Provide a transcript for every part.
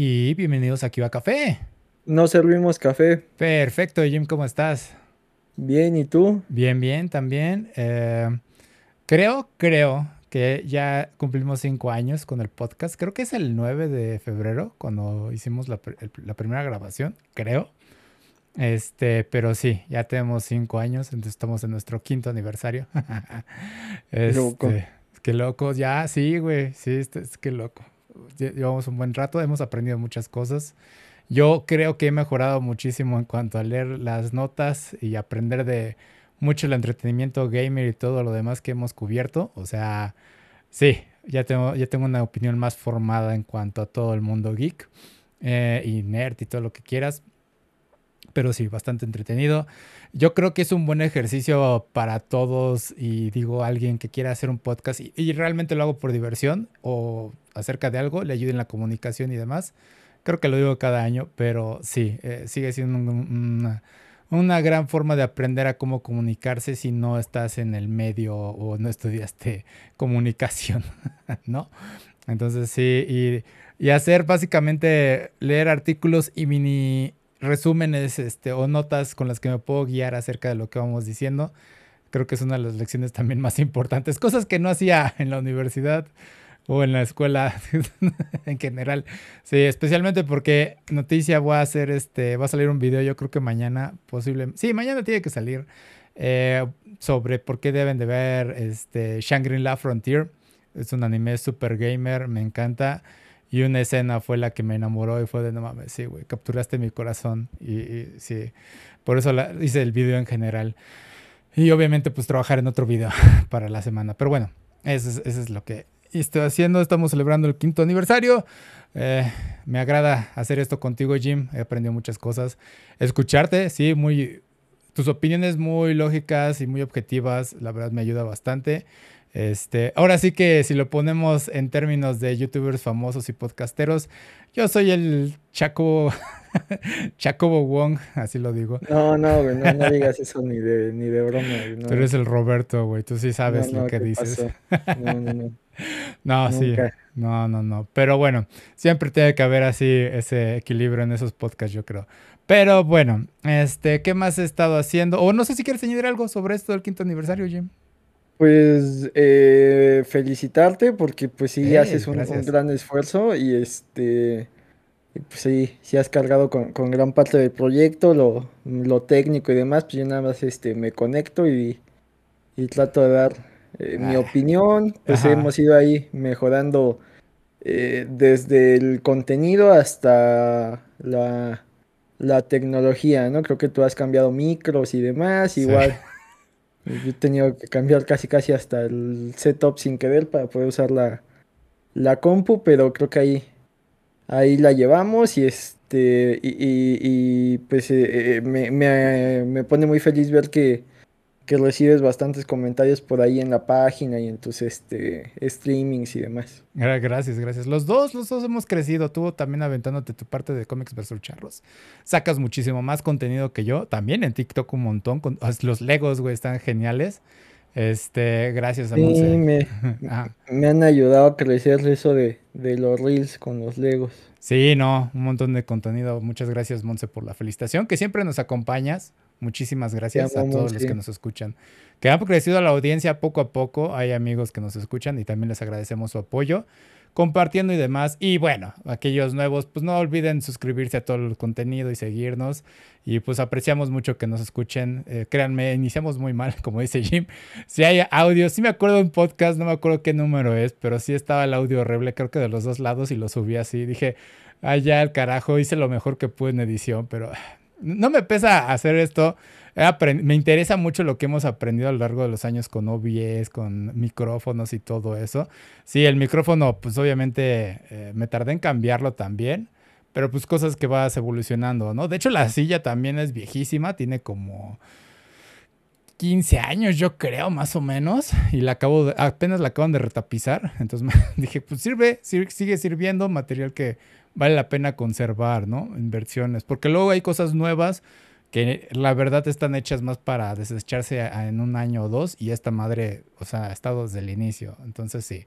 y bienvenidos aquí a Café. No servimos café. Perfecto, Jim, ¿cómo estás? Bien, ¿y tú? Bien, bien, también. Eh, creo, creo que ya cumplimos cinco años con el podcast. Creo que es el 9 de febrero cuando hicimos la, primera grabación, creo. Este, pero sí, ya tenemos cinco años, entonces estamos en nuestro quinto aniversario. este, loco. Qué loco, ya, sí, güey, sí, es que loco llevamos un buen rato, hemos aprendido muchas cosas. Yo creo que he mejorado muchísimo en cuanto a leer las notas y aprender de mucho el entretenimiento gamer y todo lo demás que hemos cubierto. O sea, sí, ya tengo, ya tengo una opinión más formada en cuanto a todo el mundo geek eh, y nerd y todo lo que quieras. Pero sí, bastante entretenido. Yo creo que es un buen ejercicio para todos y digo, alguien que quiera hacer un podcast y, realmente lo hago por diversión o acerca de algo, le ayude en la comunicación y demás. Creo que lo digo cada año, pero sí, eh, sigue siendo una, una, gran forma de aprender a cómo comunicarse si no estás en el medio o no estudiaste comunicación, ¿no? Entonces sí, y, y hacer básicamente leer artículos y mini resúmenes este, o notas con las que me puedo guiar acerca de lo que vamos diciendo. Creo que es una de las lecciones también más importantes, cosas que no hacía en la universidad o en la escuela en general. Sí, especialmente porque noticia voy a hacer este, va a salir un video, yo creo que mañana, posible, sí, mañana tiene que salir eh, sobre por qué deben de ver este Shangri-La Frontier. Es un anime super gamer, me encanta. Y una escena fue la que me enamoró y fue de no mames, sí, güey, capturaste mi corazón. Y, sí, por eso hice el video en general. Y obviamente, pues trabajar en otro video para la semana. Pero bueno, eso es, eso es lo que estoy haciendo. Estamos celebrando el quinto aniversario. Eh, me agrada hacer esto contigo, Jim. He aprendido muchas cosas. Escucharte, sí, muy. Tus opiniones muy lógicas y muy objetivas, la verdad me ayuda bastante. Este, ahora sí que si lo ponemos en términos de youtubers famosos y podcasteros, yo soy el Chaco Chacobo Wong, así lo digo. No, no, güey, no, digas eso ni de, ni de broma. Tú eres el Roberto, güey, tú sí sabes lo que dices. No, no, no. no, sí. No, no, no. Pero bueno, siempre tiene que haber así ese equilibrio en esos podcasts, yo creo. Pero bueno, este, ¿qué más he estado haciendo? O no sé si quieres añadir algo sobre esto del quinto aniversario, Jim. Pues eh, felicitarte porque pues sí haces un, gran esfuerzo y este pues sí, sí has cargado con, gran parte del proyecto, lo, lo, técnico y demás, pues yo nada más este me conecto y, trato de dar eh, mi ah, opinión, pues hemos ido ahí mejorando eh, desde el contenido hasta la, la tecnología, ¿no? Creo que tú has cambiado micros y demás, igual. Yo he tenido que cambiar casi casi hasta el setup sin querer para poder usar la, la compu, pero creo que ahí, ahí la llevamos y este y, y, pues eh, eh, me, me, me, pone muy feliz ver que, que recibes bastantes comentarios por ahí en la página y en tus este, streamings y demás. Gracias, gracias. Los dos, los dos hemos crecido. Tú también aventándote tu parte de cómics versus charros. Sacas muchísimo más contenido que yo. También en TikTok un montón. Con, los Legos, güey, están geniales. Este, gracias a sí, me, me, han ayudado a crecer eso de, de los reels con los Legos. Sí, no, un montón de contenido. Muchas gracias, Monse, por la felicitación, que siempre nos acompañas. Muchísimas gracias a todos los que nos escuchan. Que ha crecido la audiencia poco a poco. Hay amigos que nos escuchan y también les agradecemos su apoyo, compartiendo y demás. Y bueno, aquellos nuevos, pues no olviden suscribirse a todo el contenido y seguirnos. Y pues apreciamos mucho que nos escuchen. Eh, créanme, iniciamos muy mal, como dice Jim. Si hay audio, sí me acuerdo de un podcast, no me acuerdo qué número es, pero sí estaba el audio horrible, creo que de los dos lados y lo subí así. Dije, allá el carajo, hice lo mejor que pude en edición, pero no me pesa hacer esto. Me interesa mucho lo que hemos aprendido a lo largo de los años con OBS, con micrófonos y todo eso. Sí, el micrófono, pues obviamente eh, me tardé en cambiarlo también, pero pues cosas que vas evolucionando, ¿no? De hecho, la silla también es viejísima, tiene como 15 años, yo creo, más o menos, y la acabo apenas la acaban de retapizar. Entonces dije, pues sirve, sigue sirviendo, material que vale la pena conservar, ¿no? Inversiones, porque luego hay cosas nuevas que la verdad están hechas más para desecharse en un año o dos y esta madre, o sea, ha estado desde el inicio. Entonces sí.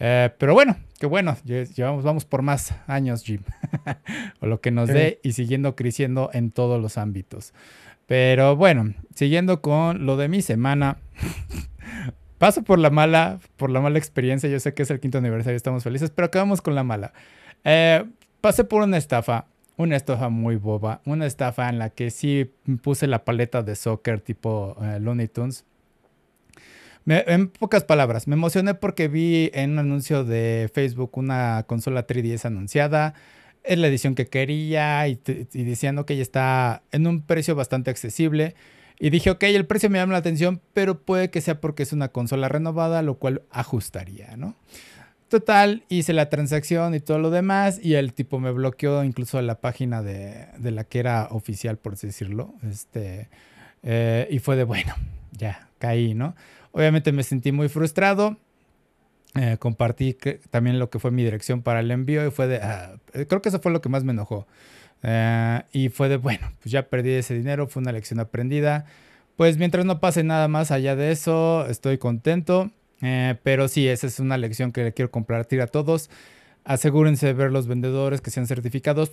Eh, pero bueno, qué bueno, llevamos, vamos por más años, Jim. o lo que nos dé y siguiendo creciendo en todos los ámbitos. Pero bueno, siguiendo con lo de mi semana. Paso por la mala, por la mala experiencia. Yo sé que es el quinto aniversario, estamos felices, pero acabamos con la mala. Eh, pasé por una estafa una estafa muy boba, una estafa en la que sí puse la paleta de soccer tipo eh, Looney Tunes. en pocas palabras, me emocioné porque vi en un anuncio de Facebook una consola 3DS anunciada, es la edición que quería y, diciendo que ya está en un precio bastante accesible. Y dije, ok, el precio me llama la atención, pero puede que sea porque es una consola renovada, lo cual ajustaría, ¿no? Total, hice la transacción y todo lo demás y el tipo me bloqueó incluso la página de, la que era oficial, por así decirlo. Este, eh, y fue de, bueno, ya, caí, ¿no? Obviamente me sentí muy frustrado. Eh, compartí también lo que fue mi dirección para el envío y fue de, ah, eh, creo que eso fue lo que más me enojó. y fue de, bueno, pues ya perdí ese dinero, fue una lección aprendida. Pues mientras no pase nada más allá de eso, estoy contento. Eh, pero sí, esa es una lección que le quiero compartir a todos. Asegúrense de ver los vendedores que sean certificados.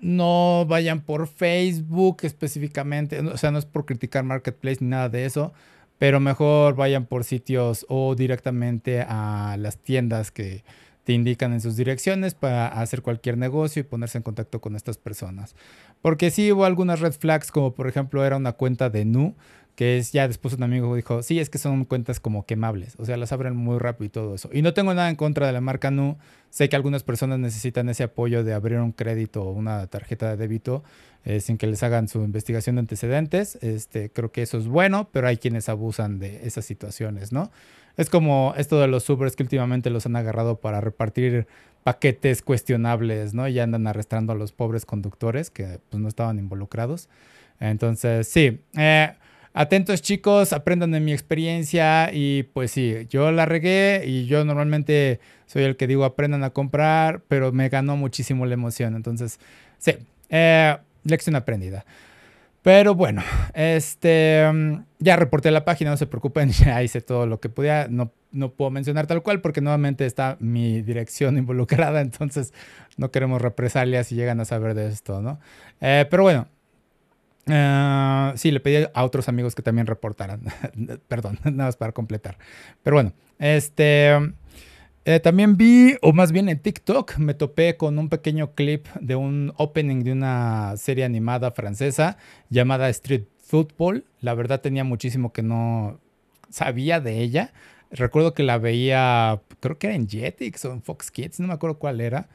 No, vayan por Facebook específicamente. O sea, no es por criticar Marketplace ni nada de eso. Pero mejor vayan por sitios o directamente a las tiendas que te indican en sus direcciones para hacer cualquier negocio y ponerse en contacto con estas personas. Porque sí hubo algunas red flags, como por ejemplo era una cuenta de Nu que es ya después un amigo dijo, sí, es que son cuentas como quemables, o sea, las abren muy rápido y todo eso. Y no tengo nada en contra de la marca Nu, sé que algunas personas necesitan ese apoyo de abrir un crédito o una tarjeta de débito eh, sin que les hagan su investigación de antecedentes, este, creo que eso es bueno, pero hay quienes abusan de esas situaciones, ¿no? Es como esto de los Ubers que últimamente los han agarrado para repartir paquetes cuestionables, ¿no? Y andan arrestando a los pobres conductores que pues, no estaban involucrados. Entonces, sí. Eh, Atentos chicos, aprendan de mi experiencia y pues sí, yo la regué y yo normalmente soy el que digo aprendan a comprar, pero me ganó muchísimo la emoción. Entonces, sí, eh, lección aprendida. Pero bueno, este, ya reporté la página, no se preocupen, ya hice todo lo que podía. No, no puedo mencionar tal cual porque nuevamente está mi dirección involucrada, entonces no queremos represalias si llegan a saber de esto, ¿no? Eh, pero bueno, Ah, sí, le pedí a otros amigos que también reportaran. Perdón, nada más para completar. Pero bueno, este. Eh, también vi, o más bien en TikTok, me topé con un pequeño clip de un opening de una serie animada francesa llamada Street Football. La verdad tenía muchísimo que no sabía de ella. Recuerdo que la veía, creo que era en Jetix o en Fox Kids, no me acuerdo cuál era.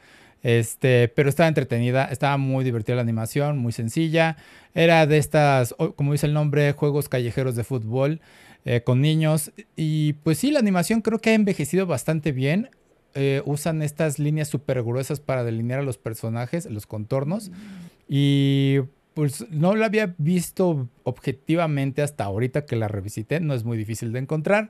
Este, pero estaba entretenida, estaba muy divertida la animación, muy sencilla. Era de estas, como dice el nombre, juegos callejeros de fútbol eh, con niños. Y pues sí, la animación creo que ha envejecido bastante bien. Eh, usan estas líneas súper gruesas para delinear a los personajes, los contornos. Y pues no la había visto objetivamente hasta ahorita que la revisité. No es muy difícil de encontrar.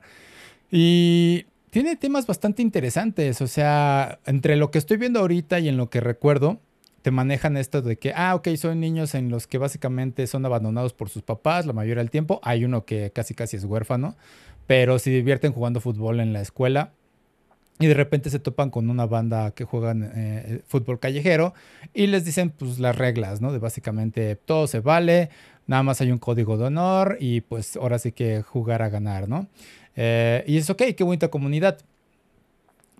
Y tiene temas bastante interesantes. O sea, entre lo que estoy viendo ahorita y en lo que recuerdo, te manejan esto de que, ah, ok, son niños en los que básicamente son abandonados por sus papás la mayoría del tiempo. Hay uno que casi casi es huérfano, pero se divierten jugando fútbol en la escuela. Y de repente se topan con una banda que juegan eh, fútbol callejero y les dicen pues las reglas, ¿no? De básicamente todo se vale, nada más hay un código de honor y pues ahora sí que jugar a ganar, ¿no? Eh, y es ok, qué bonita comunidad.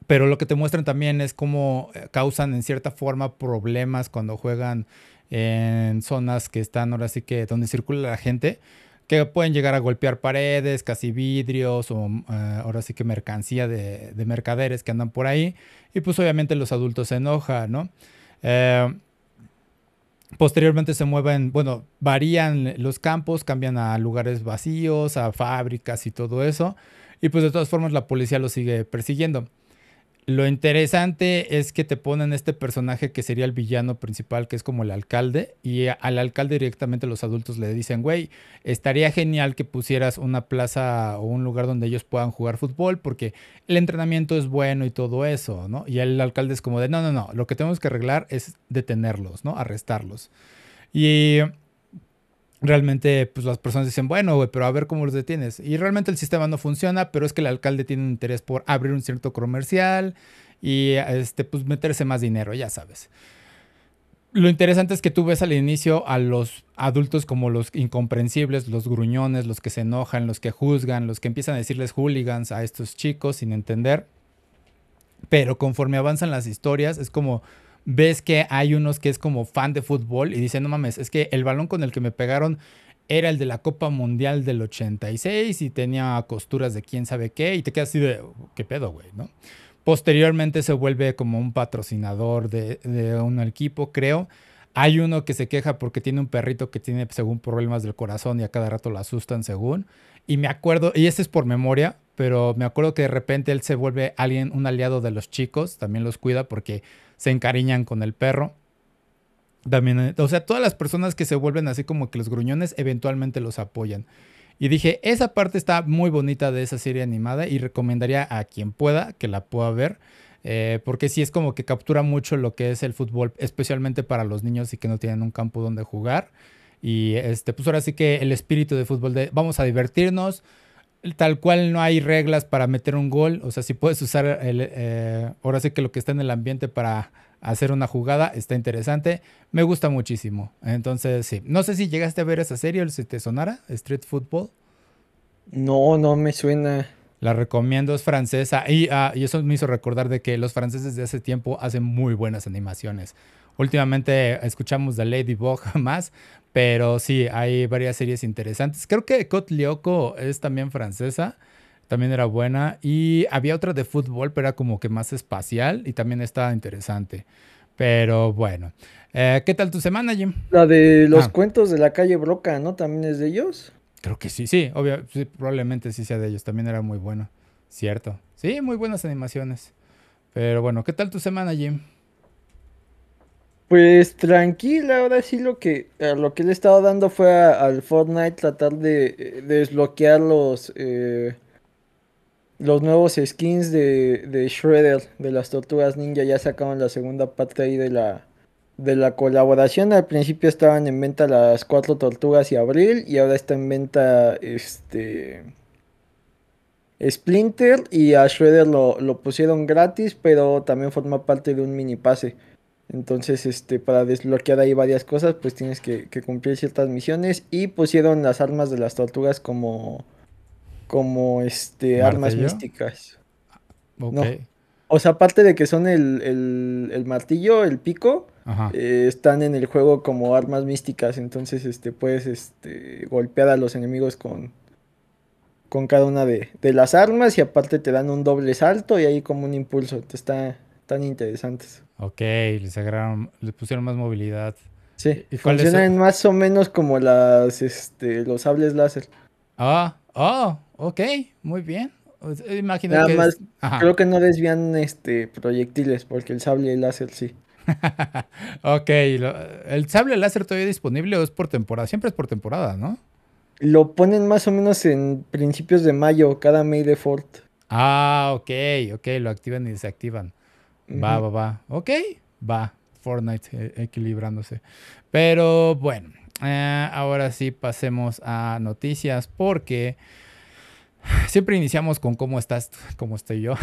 Pero lo que te muestran también es cómo eh, causan en cierta forma problemas cuando juegan en zonas que están ahora sí que donde circula la gente, que pueden llegar a golpear paredes, casi vidrios o eh, ahora sí que mercancía de, mercaderes que andan por ahí. Y pues obviamente los adultos se enojan, ¿no? Posteriormente se mueven, bueno, varían los campos, cambian a lugares vacíos, a fábricas y todo eso. Y pues de todas formas la policía lo sigue persiguiendo. Lo interesante es que te ponen este personaje que sería el villano principal, que es como el alcalde, y al alcalde directamente los adultos le dicen, güey, estaría genial que pusieras una plaza o un lugar donde ellos puedan jugar fútbol, porque el entrenamiento es bueno y todo eso, ¿no? Y el alcalde es como de, no, no, no, lo que tenemos que arreglar es detenerlos, ¿no? Arrestarlos. Y realmente pues las personas dicen, bueno, güey, pero a ver cómo los detienes. Y realmente el sistema no funciona, pero es que el alcalde tiene un interés por abrir un cierto comercial y este, pues meterse más dinero, ya sabes. Lo interesante es que tú ves al inicio a los adultos como los incomprensibles, los gruñones, los que se enojan, los que juzgan, los que empiezan a decirles hooligans a estos chicos sin entender. Pero conforme avanzan las historias, es como ves que hay unos que es como fan de fútbol y dicen, no mames, es que el balón con el que me pegaron era el de la Copa Mundial del 86 y tenía costuras de quién sabe qué y te quedas así de, ¿qué pedo, güey? ¿no? Posteriormente se vuelve como un patrocinador de, de un equipo, creo. Hay uno que se queja porque tiene un perrito que tiene, según, problemas del corazón y a cada rato lo asustan, según. Y me acuerdo, y este es por memoria, pero me acuerdo que de repente él se vuelve alguien, un aliado de los chicos, también los cuida porque se encariñan con el perro. También, eh, o sea, todas las personas que se vuelven así como que los gruñones eventualmente los apoyan. Y dije, esa parte está muy bonita de esa serie animada y recomendaría a quien pueda que la pueda ver. Eh, porque sí es como que captura mucho lo que es el fútbol, especialmente para los niños y que no tienen un campo donde jugar. Y este, pues ahora sí que el espíritu de fútbol de vamos a divertirnos, tal cual no hay reglas para meter un gol. O sea, si puedes usar el, eh, ahora sí que lo que está en el ambiente para hacer una jugada está interesante. Me gusta muchísimo. Entonces, sí. No sé si llegaste a ver esa serie o si te sonara, Street Football. No, no me suena. La recomiendo, es francesa. Y, ah, y eso me hizo recordar de que los franceses de hace tiempo hacen muy buenas animaciones. Últimamente escuchamos de Ladybug más, pero sí, hay varias series interesantes. Creo que Cot Lyoko es también francesa, también era buena. Y había otra de fútbol, pero era como que más espacial y también estaba interesante. Pero bueno, eh, ¿qué tal tu semana, Jim? La de los ah. cuentos de la calle Broca, ¿no? ¿También es de ellos? Creo que sí, sí, obvio, probablemente sí sea de ellos. También era muy bueno, cierto. Sí, muy buenas animaciones. Pero bueno, ¿qué tal tu semana, Jim? Pues tranquila, ahora sí lo que lo que le he dando fue al Fortnite tratar de, desbloquear los eh, los nuevos skins de, de, Shredder de las tortugas ninja. Ya sacaron la segunda parte ahí de la de la colaboración. Al principio estaban en venta las cuatro tortugas y Abril y ahora está en venta este Splinter y a Shredder lo, lo pusieron gratis, pero también forma parte de un mini pase. Entonces, este, para desbloquear ahí varias cosas, pues tienes que, cumplir ciertas misiones. Y pusieron las armas de las tortugas como. como este. armas místicas. O sea, aparte de que son el, martillo, el pico, eh, están en el juego como armas místicas. Entonces, este, puedes este, golpear a los enemigos con, con cada una de, de, las armas. Y aparte te dan un doble salto y ahí como un impulso. Te está tan interesantes. Ok, les agarraron, les pusieron más movilidad. Sí, y funcionan más o menos como las, este, los sables láser. Ah, oh, ok, muy bien. Imagino Nada más, creo que no desvían este proyectiles, porque el sable láser sí. ok, ¿el sable láser todavía disponible o es por temporada? Siempre es por temporada, ¿no? Lo ponen más o menos en principios de mayo, cada May Default. Ah, ok, ok, lo activan y desactivan. Va, va, va. Ok, va. Fortnite eh, equilibrándose. Pero bueno, eh, ahora sí pasemos a noticias porque siempre iniciamos con cómo estás, cómo estoy yo.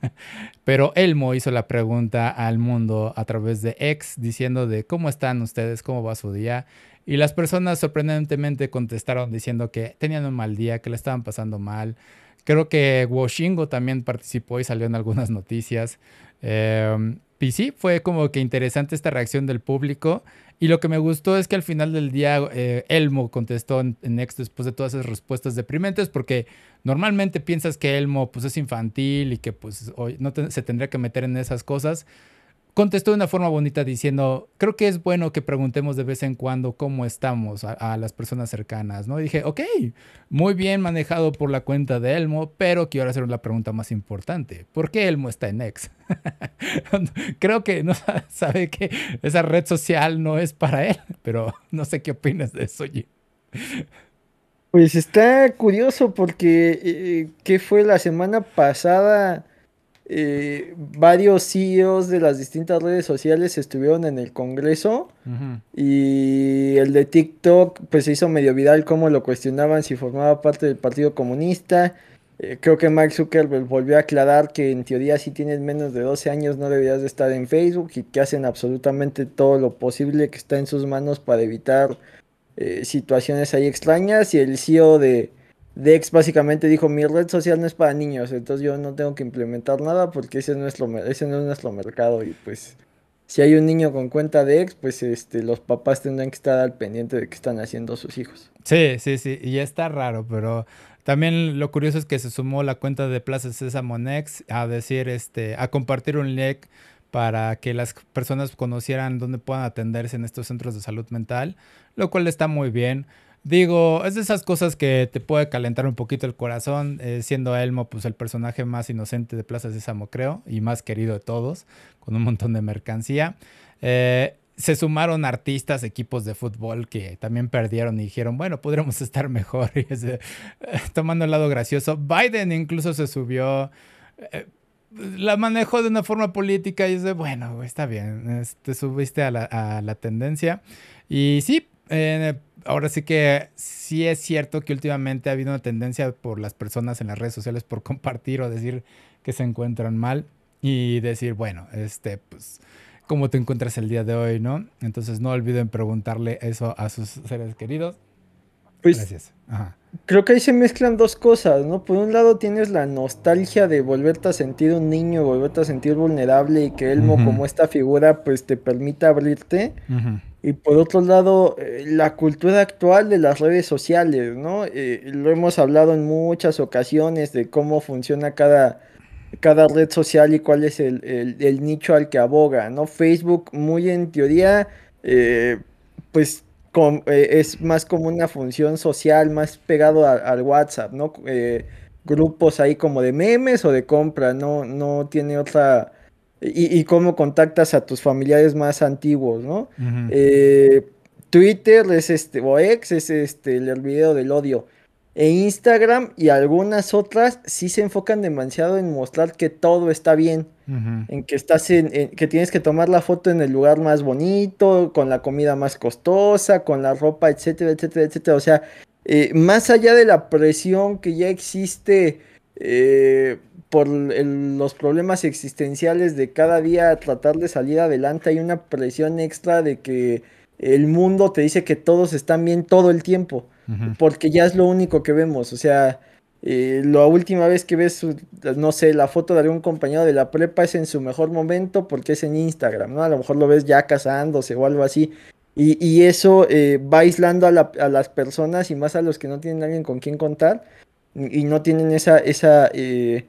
Pero Elmo hizo la pregunta al mundo a través de X diciendo de cómo están ustedes, cómo va su día. Y las personas sorprendentemente contestaron diciendo que tenían un mal día, que le estaban pasando mal. Creo que Washingo también participó y salió en algunas noticias. Eh, y sí, fue como que interesante esta reacción del público. Y lo que me gustó es que al final del día eh, Elmo contestó en, Next después de todas esas respuestas deprimentes, porque normalmente piensas que Elmo pues, es infantil y que pues, no se tendría que meter en esas cosas contestó de una forma bonita diciendo, creo que es bueno que preguntemos de vez en cuando cómo estamos a, las personas cercanas, ¿no? Y dije, ok, muy bien manejado por la cuenta de Elmo, pero quiero hacer la pregunta más importante. ¿Por qué Elmo está en X? creo que no sabe que esa red social no es para él, pero no sé qué opinas de eso, G. Pues está curioso porque, eh, ¿qué fue la semana pasada? Eh, varios CEOs de las distintas redes sociales estuvieron en el Congreso y el de TikTok pues se hizo medio viral como lo cuestionaban si formaba parte del Partido Comunista. Eh, creo que Mark Zuckerberg volvió a aclarar que en teoría si tienes menos de 12 años no deberías de estar en Facebook y que hacen absolutamente todo lo posible que está en sus manos para evitar eh, situaciones ahí extrañas y el CEO de Dex básicamente dijo, mi red social no es para niños, entonces yo no tengo que implementar nada porque ese, es nuestro, ese no es nuestro mercado y pues si hay un niño con cuenta de pues este, los papás tendrán que estar al pendiente de qué están haciendo sus hijos. Sí, sí, sí, y está raro, pero también lo curioso es que se sumó la cuenta de Plaza Sésamo Next a decir, este, a compartir un link para que las personas conocieran dónde puedan atenderse en estos centros de salud mental, lo cual está muy bien. Digo, es de esas cosas que te puede calentar un poquito el corazón, eh, siendo Elmo pues el personaje más inocente de Plaza Sésamo, creo, y más querido de todos, con un montón de mercancía. Eh, se sumaron artistas, equipos de fútbol que también perdieron y dijeron, bueno, podremos estar mejor. Y eh, tomando el lado gracioso, Biden incluso se subió, la manejó de una forma política y dice, bueno, está bien, te subiste a la, a la tendencia. Y sí, ahora sí que sí es cierto que últimamente ha habido una tendencia por las personas en las redes sociales por compartir o decir que se encuentran mal y decir, bueno, este, pues, ¿cómo te encuentras el día de hoy, no? Entonces no olviden preguntarle eso a sus seres queridos. Pues, Gracias. Creo que ahí se mezclan dos cosas, ¿no? Por un lado tienes la nostalgia de volverte a sentir un niño, volverte a sentir vulnerable y que Elmo como esta figura pues te permita abrirte. Y por otro lado, eh, la cultura actual de las redes sociales, ¿no? Eh, lo hemos hablado en muchas ocasiones de cómo funciona cada, cada red social y cuál es el, nicho al que aboga, ¿no? Facebook, muy en teoría, eh, pues es más como una función social, más pegado al WhatsApp, ¿no? grupos ahí como de memes o de compra, no, no tiene otra y, cómo contactas a tus familiares más antiguos, ¿no? Eh, Twitter es este, o ex es este, el video del odio. E Instagram y algunas otras sí se enfocan demasiado en mostrar que todo está bien. En que estás en, que tienes que tomar la foto en el lugar más bonito, con la comida más costosa, con la ropa, etcétera, etcétera, etcétera. O sea, eh, más allá de la presión que ya existe eh, por los problemas existenciales de cada día tratar de salir adelante, hay una presión extra de que el mundo te dice que todos están bien todo el tiempo, porque ya es lo único que vemos, o sea, eh, la última vez que ves, no sé, la foto de algún compañero de la prepa es en su mejor momento porque es en Instagram, ¿no? A lo mejor lo ves ya casándose o algo así. Y, eso eh, va aislando a, las personas y más a los que no tienen alguien con quien contar y no tienen esa, esa eh,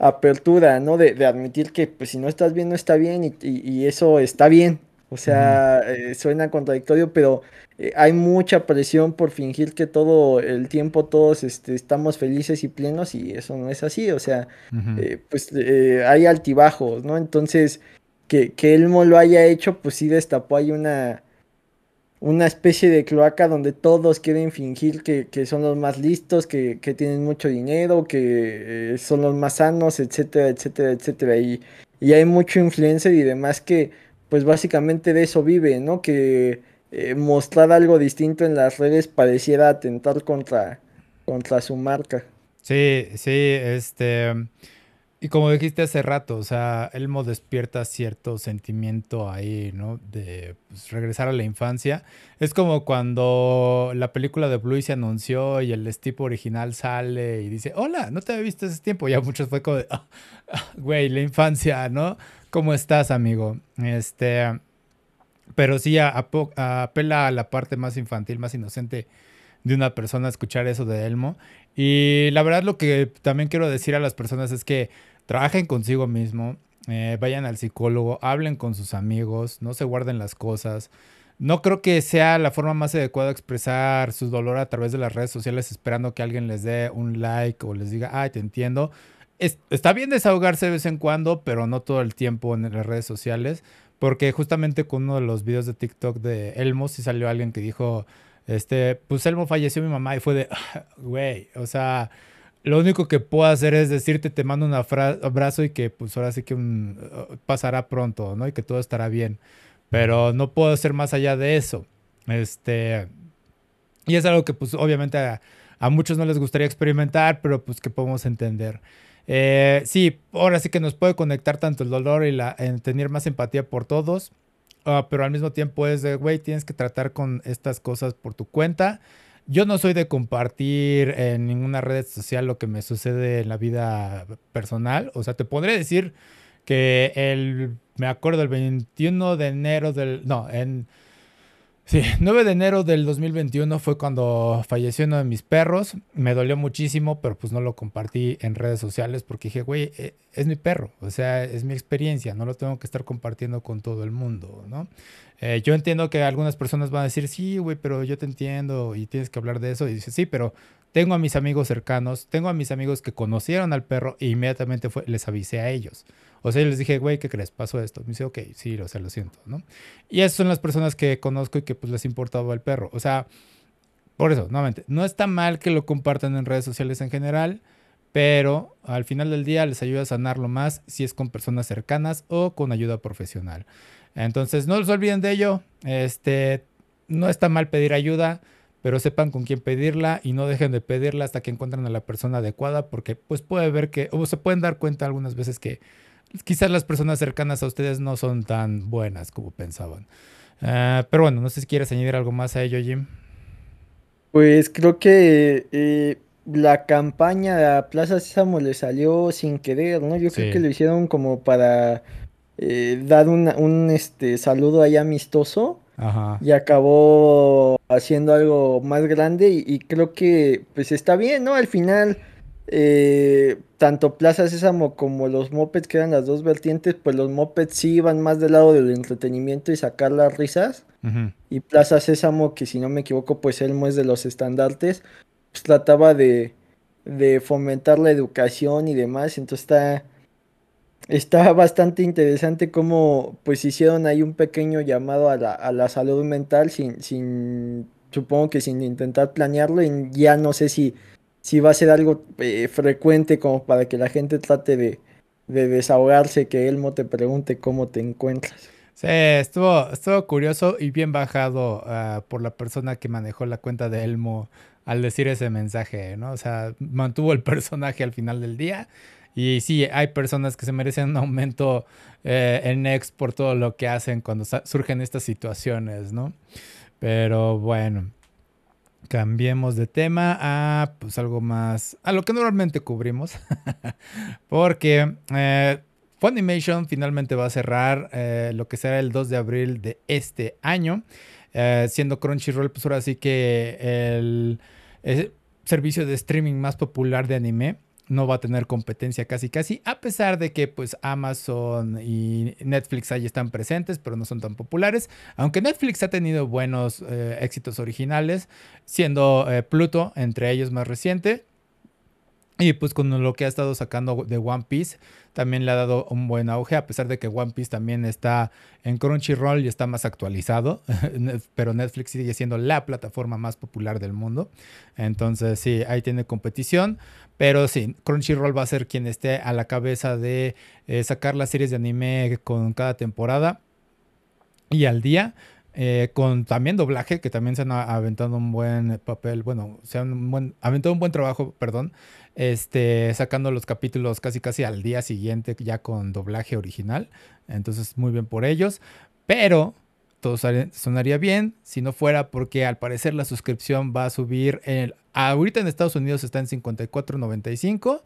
apertura, ¿no? De, admitir que pues si no estás bien, no está bien y, eso está bien. O sea, eh, suena contradictorio, pero eh, hay mucha presión por fingir que todo el tiempo todos este, estamos felices y plenos y eso no es así. O sea, eh, pues hay altibajos, ¿no? Entonces, que, que él no lo haya hecho, pues sí destapó ahí una una especie de cloaca donde todos quieren fingir que, son los más listos, que, tienen mucho dinero, que eh, son los más sanos, etcétera, etcétera, etcétera. Y, y hay mucho influencer y demás que pues básicamente de eso vive, ¿no? Que eh, mostrar algo distinto en las redes pareciera atentar contra, contra su marca. Sí, sí, este... Y como dijiste hace rato, o sea, Elmo despierta cierto sentimiento ahí, ¿no? De pues, regresar a la infancia. Es como cuando la película de Bluey se anunció y el Steve original sale y dice, hola, no te había visto ese tiempo. Ya muchos fue como de, ah, ah, güey, la infancia, ¿no? ¿Cómo estás, amigo? Este, pero sí apela a la parte más infantil, más inocente de una persona escuchar eso de Elmo. Y la verdad lo que también quiero decir a las personas es que trabajen consigo mismo, eh, vayan al psicólogo, hablen con sus amigos, no se guarden las cosas. No creo que sea la forma más adecuada de expresar su dolor a través de las redes sociales esperando que alguien les dé un like o les diga, ay, te entiendo. está bien desahogarse de vez en cuando, pero no todo el tiempo en las redes sociales, porque justamente con uno de los videos de TikTok de Elmo sí salió alguien que dijo, este, pues Elmo falleció mi mamá y fue de, güey, o sea, lo único que puedo hacer es decirte, te mando un abrazo y que pues ahora sí que uh, pasará pronto, ¿no? Y que todo estará bien. Pero no puedo hacer más allá de eso. Este, y es algo que pues obviamente a, muchos no les gustaría experimentar, pero pues que podemos entender. Eh, sí, ahora sí que nos puede conectar tanto el dolor y la, tener más empatía por todos, ah, pero al mismo tiempo es de, güey, tienes que tratar con estas cosas por tu cuenta yo no soy de compartir en ninguna red social lo que me sucede en la vida personal. O sea, te podré decir que el, me acuerdo el 21 de enero del, no, en Sí, 9 de enero del 2021 fue cuando falleció uno de mis perros. Me dolió muchísimo, pero pues no lo compartí en redes sociales porque dije, güey, eh, es mi perro, o sea, es mi experiencia, no lo tengo que estar compartiendo con todo el mundo, ¿no? Eh, yo entiendo que algunas personas van a decir, sí, güey, pero yo te entiendo y tienes que hablar de eso. Y dice, sí, pero tengo a mis amigos cercanos, tengo a mis amigos que conocieron al perro e inmediatamente les avisé a ellos. O sea, les dije, güey, ¿qué crees? Pasó esto. Me dice, ok, sí, o sea, lo siento, ¿no? Y esas son las personas que conozco y que pues les importaba el perro. O sea, por eso, nuevamente, no está mal que lo compartan en redes sociales en general, pero al final del día les ayuda a sanarlo más si es con personas cercanas o con ayuda profesional. Entonces, no se olviden de ello. Este, no está mal pedir ayuda, pero sepan con quién pedirla y no dejen de pedirla hasta que encuentren a la persona adecuada, porque pues puede ver que, o se pueden dar cuenta algunas veces que quizás las personas cercanas a ustedes no son tan buenas como pensaban. Ah, pero bueno, no sé si quieres añadir algo más a ello, Jim. Pues creo que eh, la campaña de Plaza Sésamo le salió sin querer, ¿no? Yo creo que lo hicieron como para eh, dar un este, saludo ahí amistoso. Y acabó haciendo algo más grande y, y, creo que pues está bien, ¿no? Al final eh, tanto Plaza Sésamo como los mopeds, que eran las dos vertientes, pues los mopeds sí iban más del lado del entretenimiento y sacar las risas. Y Plaza Sésamo, que si no me equivoco, pues Elmo es de los estandartes, pues trataba de, de fomentar la educación y demás. Entonces está, está bastante interesante cómo pues hicieron ahí un pequeño llamado a la, a la salud mental sin, sin, supongo que sin intentar planearlo. Y ya no sé si si va a ser algo eh, frecuente como para que la gente trate de, desahogarse, que Elmo te pregunte cómo te encuentras. Sí, estuvo, estuvo curioso y bien bajado ah, por la persona que manejó la cuenta de Elmo al decir ese mensaje, ¿no? O sea, mantuvo el personaje al final del día. Y sí, hay personas que se merecen un aumento eh, en X por todo lo que hacen cuando surgen estas situaciones, ¿no? Pero bueno. Cambiemos de tema a pues algo más, a lo que normalmente cubrimos, porque eh, Funimation finalmente va a cerrar eh, lo que será el 2 de abril de este año, eh, siendo Crunchyroll pues ahora sí que el servicio de streaming más popular de anime no va a tener competencia casi casi, a pesar de que pues Amazon y Netflix ahí están presentes, pero no son tan populares. Aunque Netflix ha tenido buenos eh, éxitos originales, siendo eh, Pluto entre ellos más reciente. Y pues con lo que ha estado sacando de One Piece, también le ha dado un buen auge, a pesar de que One Piece también está en Crunchyroll y está más actualizado, pero Netflix sigue siendo la plataforma más popular del mundo. Entonces sí, ahí tiene competición, pero sí, Crunchyroll va a ser quien esté a la cabeza de eh, sacar las series de anime con cada temporada y al día. Eh, con también doblaje, que también se han aventado un buen papel, bueno, se han aventado un buen trabajo, perdón, este, sacando los capítulos casi casi al día siguiente ya con doblaje original. Entonces, muy bien por ellos. Pero todo sonaría bien si no fuera porque al parecer la suscripción va a subir. El, ahorita en Estados Unidos está en 54.95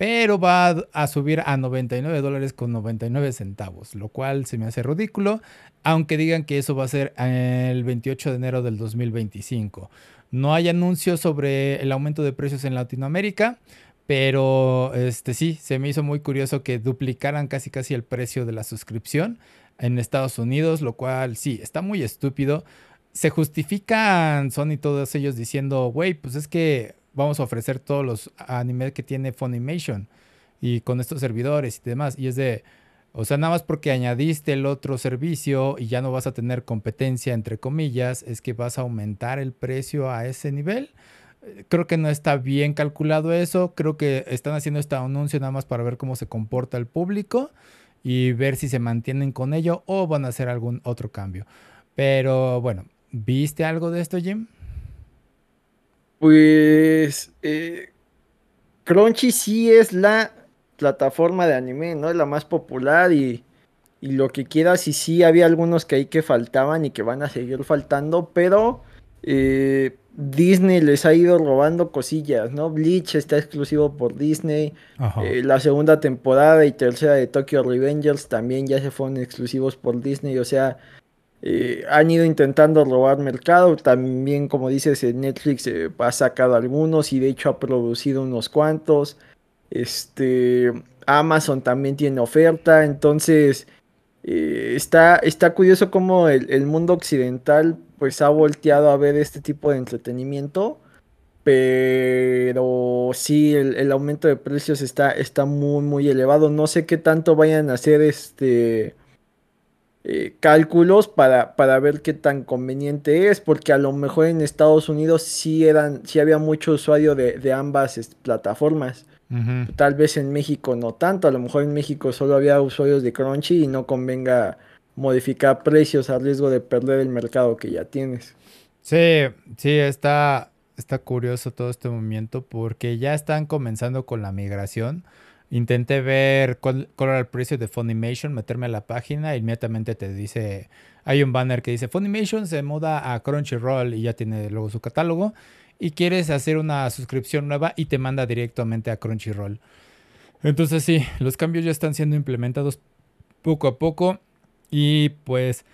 pero va a subir a 99 dólares con 99 centavos, lo cual se me hace ridículo, aunque digan que eso va a ser el 28 de enero del 2025. No hay anuncios sobre el aumento de precios en Latinoamérica, pero este sí, se me hizo muy curioso que duplicaran casi casi el precio de la suscripción en Estados Unidos, lo cual sí, está muy estúpido. Se justifican Sony y todos ellos diciendo, güey, pues es que vamos a ofrecer todos los animes que tiene Funimation y con estos servidores y demás. Y es de, o sea, nada más porque añadiste el otro servicio y ya no vas a tener competencia, entre comillas, es que vas a aumentar el precio a ese nivel. Creo que no está bien calculado eso. Creo que están haciendo este anuncio nada más para ver cómo se comporta el público y ver si se mantienen con ello o van a hacer algún otro cambio. Pero bueno, ¿viste algo de esto, Jim? Pues eh, Crunchy sí es la plataforma de anime, ¿no? Es la más popular y, y lo que quieras. Y sí había algunos que ahí que faltaban y que van a seguir faltando, pero eh, Disney les ha ido robando cosillas, ¿no? Bleach está exclusivo por Disney. Eh, la segunda temporada y tercera de Tokyo Revengers también ya se fueron exclusivos por Disney. O sea, eh, han ido intentando robar mercado. También, como dices, Netflix eh, ha sacado algunos y de hecho ha producido unos cuantos. Este, Amazon también tiene oferta. Entonces, está, está curioso cómo el mundo occidental pues ha volteado a ver este tipo de entretenimiento. Pero sí, el, aumento de precios está, está muy, muy elevado. No sé qué tanto vayan a hacer este eh, cálculos para, para, ver qué tan conveniente es. Porque a lo mejor en Estados Unidos sí eran, sí había mucho usuario de, ambas Tal vez en México no tanto. A lo mejor en México solo había usuarios de Crunchy y no convenga modificar precios a riesgo de perder el mercado que ya tienes. Sí, sí, está, está curioso todo este movimiento porque ya están comenzando con la migración. Intenté ver cuál, era el precio de Funimation, meterme a la página, e inmediatamente te dice, hay un banner que dice Funimation se muda a Crunchyroll y ya tiene luego su catálogo y quieres hacer una suscripción nueva y te manda directamente a Crunchyroll. Entonces sí, los cambios ya están siendo implementados poco a poco y pues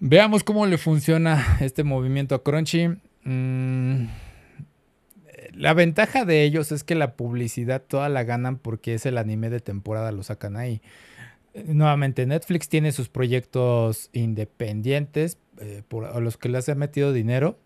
veamos cómo le funciona este movimiento a Crunchy. Mm, la ventaja de ellos es que la publicidad toda la ganan porque es el anime de temporada, lo sacan ahí. Nuevamente, Netflix tiene sus proyectos independientes eh, por, a los que les ha metido dinero,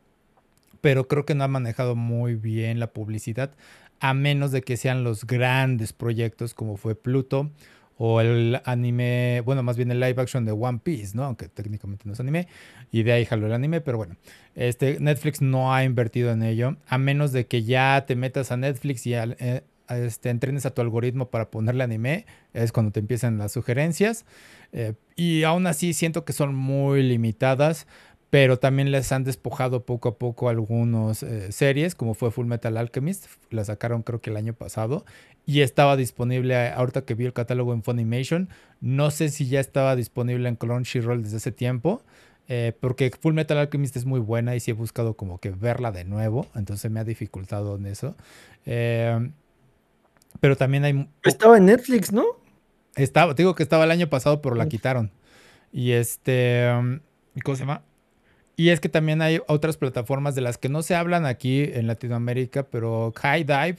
pero creo que no ha manejado muy bien la publicidad, a menos de que sean los grandes proyectos como fue Pluto o el anime, bueno, más bien el live action de One Piece, ¿no? Aunque técnicamente no es anime, y de ahí jaló el anime, pero bueno, este, Netflix no ha invertido en ello, a menos de que ya te metas a Netflix y eh, este, entrenes a tu algoritmo para ponerle anime, es cuando te empiezan las sugerencias, eh, y aún así siento que son muy limitadas pero también les han despojado poco a poco algunas eh, series, como fue Full Metal Alchemist, la sacaron creo que el año pasado, y estaba disponible, ahorita que vi el catálogo en Funimation, no sé si ya estaba disponible en Crunchyroll desde ese tiempo, eh, porque Full Metal Alchemist es muy buena y sí he buscado como que verla de nuevo, entonces me ha dificultado en eso. Eh, pero también hay... Estaba en Netflix, ¿no? Estaba, digo que estaba el año pasado, pero la quitaron. Y este... ¿Cómo se llama? Y es que también hay otras plataformas de las que no se hablan aquí en Latinoamérica, pero High Dive,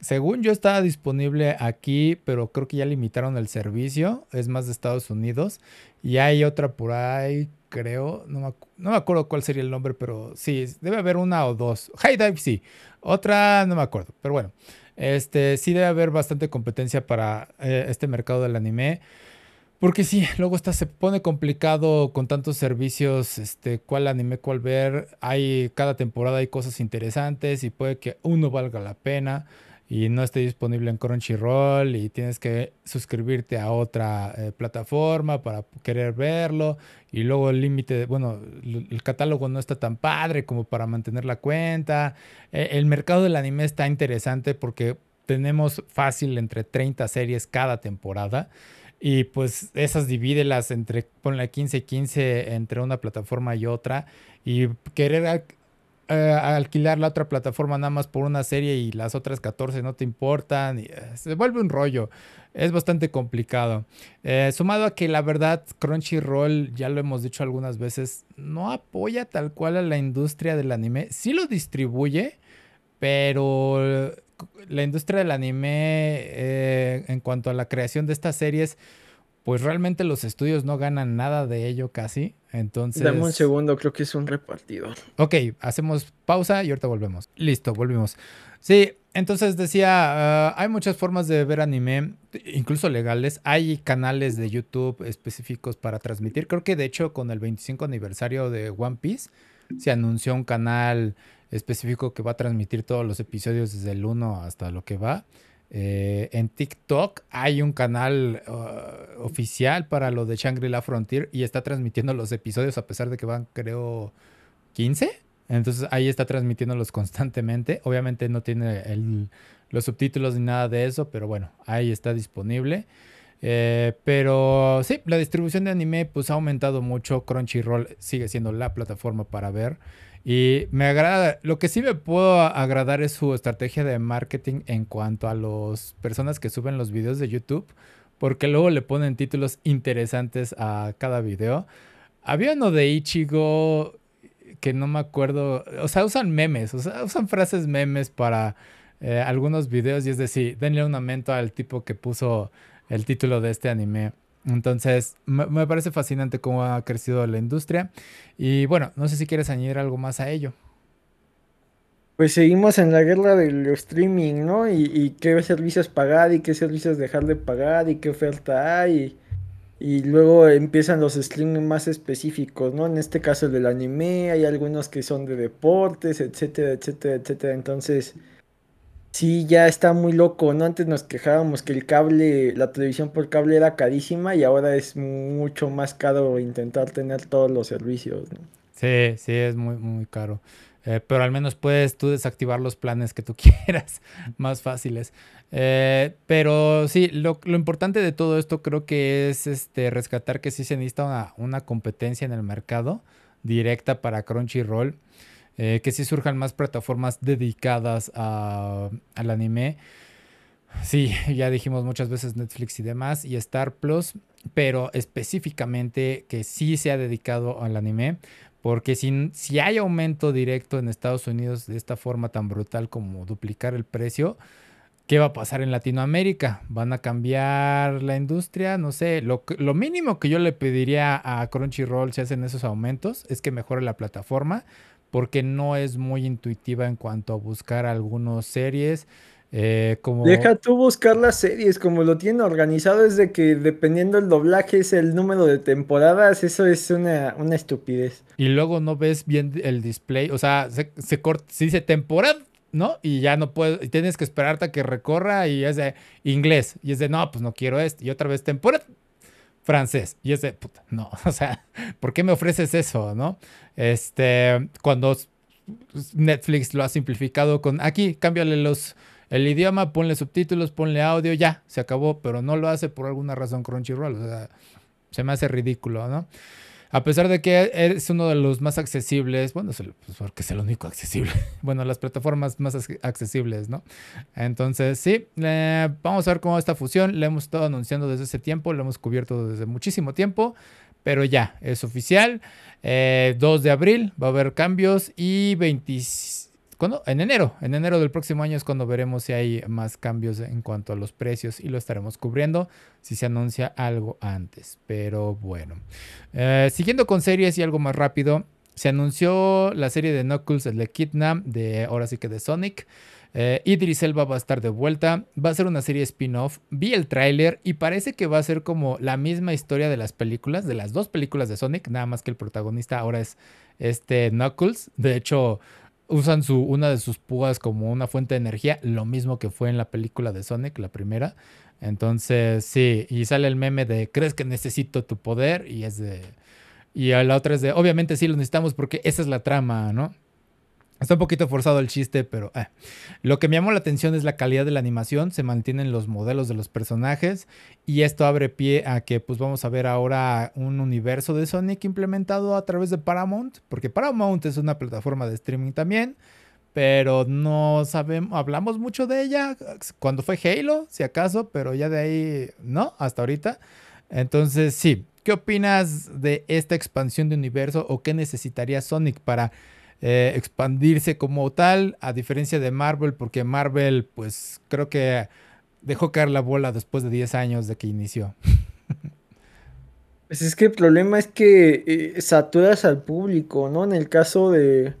según yo estaba disponible aquí, pero creo que ya limitaron el servicio, es más de Estados Unidos. Y hay otra por ahí, creo, no me, acuerdo cuál sería el nombre, pero sí, debe haber una o dos. High Dive sí, otra no me acuerdo, pero bueno, este sí debe haber bastante competencia para eh, este mercado del anime. Porque sí, luego está, se pone complicado con tantos servicios, este, cuál anime, cuál ver. Hay, cada temporada hay cosas interesantes y puede que uno valga la pena y no esté disponible en Crunchyroll y tienes que suscribirte a otra eh, plataforma para querer verlo y luego el límite, bueno, el catálogo no está tan padre como para mantener la cuenta. E, el mercado del anime está interesante porque tenemos fácil entre 30 series cada temporada. Y pues esas divídelas entre, ponle 15-15 entre una plataforma y otra. Y querer eh, alquilar la otra plataforma nada más por una serie y las otras 14 no te importan. Eh, se vuelve un rollo. Es bastante complicado. Eh, sumado a que la verdad Crunchyroll, ya lo hemos dicho algunas veces, no apoya tal cual a la industria del anime. Sí lo distribuye, pero la industria del anime eh, en cuanto a la creación de estas series, pues realmente los estudios no ganan nada de ello casi. Entonces. Dame un segundo, creo que es un repartidor. Ok, hacemos pausa y ahorita volvemos. Listo, volvimos. Sí, entonces decía, ah, hay muchas formas de ver anime, incluso legales. Hay canales de YouTube específicos para transmitir. Creo que de hecho con el 25 aniversario de One Piece se anunció un canal específico que va a transmitir todos los episodios desde el 1 hasta lo que va. Eh, en TikTok hay un canal uh, oficial para lo de Shangri-La Frontier y está transmitiendo los episodios a pesar de que van, creo, 15. Entonces ahí está transmitiéndolos constantemente. Obviamente no tiene los subtítulos ni nada de eso, pero bueno, ahí está disponible. Eh, pero sí, la distribución de anime pues ha aumentado mucho. Crunchyroll sigue siendo la plataforma para ver. Y me agrada, lo que sí me puedo agradar es su estrategia de marketing en cuanto a las personas que suben los videos de YouTube, porque luego le ponen títulos interesantes a cada video. Había uno de Ichigo que no me acuerdo, o sea, usan memes, o sea, usan frases memes para eh, algunos videos y es decir, denle un aumento al tipo que puso el título de este anime. Entonces, me, parece fascinante cómo ha crecido la industria. Y bueno, no sé si quieres añadir algo más a ello. Pues seguimos en la guerra del streaming, ¿no? Y, qué servicios pagar y qué servicios dejar de pagar y qué oferta hay. Y, luego empiezan los streaming más específicos, ¿no? En este caso el del anime, hay algunos que son de deportes, etcétera, etcétera, etcétera. Entonces, Sí, ya está muy loco, ¿no? Antes nos quejábamos que el cable, la televisión por cable era carísima y ahora es mucho más caro intentar tener todos los servicios, ¿no? Sí, sí, es muy, muy caro. Eh, pero al menos puedes tú desactivar los planes que tú quieras, más fáciles. Eh, pero sí, lo, importante de todo esto creo que es este, rescatar que sí se necesita una, una competencia en el mercado directa para Crunchyroll. Eh, que sí surjan más plataformas dedicadas al anime. Sí, ya dijimos muchas veces Netflix y demás, y Star Plus, pero específicamente que sí se ha dedicado al anime, porque si, si hay aumento directo en Estados Unidos de esta forma tan brutal como duplicar el precio, ¿Qué va a pasar en Latinoamérica? ¿Van a cambiar la industria? No sé. Lo, lo, mínimo que yo le pediría a Crunchyroll si hacen esos aumentos es que mejore la plataforma porque no es muy intuitiva en cuanto a buscar algunas series. Eh, como... Deja tú buscar las series, como lo tienen organizado es de que dependiendo del doblaje es el número de temporadas, eso es una, estupidez. Y luego no ves bien el display, o sea, se, se, se dice temporada, ¿no? Y ya no puedes, y tienes que esperarte a que recorra y es de inglés, y es de, no, pues no quiero esto, y otra vez temporada, francés. Y es de, puta, no, o sea, ¿por qué me ofreces eso, no? Este, cuando Netflix lo ha simplificado con, aquí, cámbiale los, el idioma, ponle subtítulos, ponle audio, ya, se acabó, pero no lo hace por alguna razón Crunchyroll, o sea, se me hace ridículo, ¿no? A pesar de que es uno de los más accesibles, bueno, pues porque es el único accesible, bueno, las plataformas más accesibles, ¿no? Entonces, sí, vamos a ver cómo esta fusión, la hemos estado anunciando desde ese tiempo, la hemos cubierto desde muchísimo tiempo, pero ya, es oficial. 2 eh, de abril va a haber cambios y 26 ¿Cuándo? En enero. En enero del próximo año es cuando veremos si hay más cambios en cuanto a los precios y lo estaremos cubriendo si se anuncia algo antes. Pero bueno. Eh, siguiendo con series y algo más rápido. Se anunció la serie de Knuckles, el Kidnap, de ahora sí que de Sonic. Eh, Idris Elba va a estar de vuelta. Va a ser una serie spin-off. Vi el tráiler y parece que va a ser como la misma historia de las películas, de las dos películas de Sonic, nada más que el protagonista ahora es este Knuckles. De hecho, usan su, una de sus púas como una fuente de energía, lo mismo que fue en la película de Sonic, la primera. Entonces, sí, y sale el meme de, ¿crees que necesito tu poder? Y es de... Y la otra es de, obviamente sí lo necesitamos porque esa es la trama, ¿no? Está un poquito forzado el chiste, pero eh. lo que me llamó la atención es la calidad de la animación, se mantienen los modelos de los personajes y esto abre pie a que pues vamos a ver ahora un universo de Sonic implementado a través de Paramount, porque Paramount es una plataforma de streaming también, pero no sabemos, hablamos mucho de ella cuando fue Halo, si acaso, pero ya de ahí no, hasta ahorita. Entonces sí, ¿qué opinas de esta expansión de universo o qué necesitaría Sonic para eh, expandirse como tal, a diferencia de Marvel, porque Marvel, pues creo que dejó caer la bola después de 10 años de que inició. Pues es que el problema es que eh, saturas al público, ¿no? En el caso de,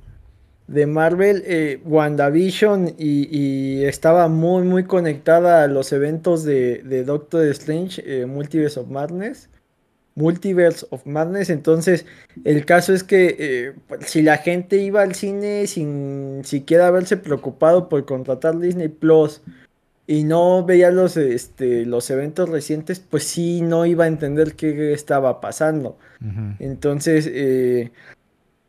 de Marvel, eh, WandaVision y, estaba muy, muy conectada a los eventos de, de Doctor Strange, Multiverse of Madness Multiverse of Madness. Entonces, el caso es que eh, si la gente iba al cine sin siquiera haberse preocupado por contratar Disney Plus y no veía los, este, los eventos recientes, pues sí, no iba a entender qué estaba pasando. Entonces, eh,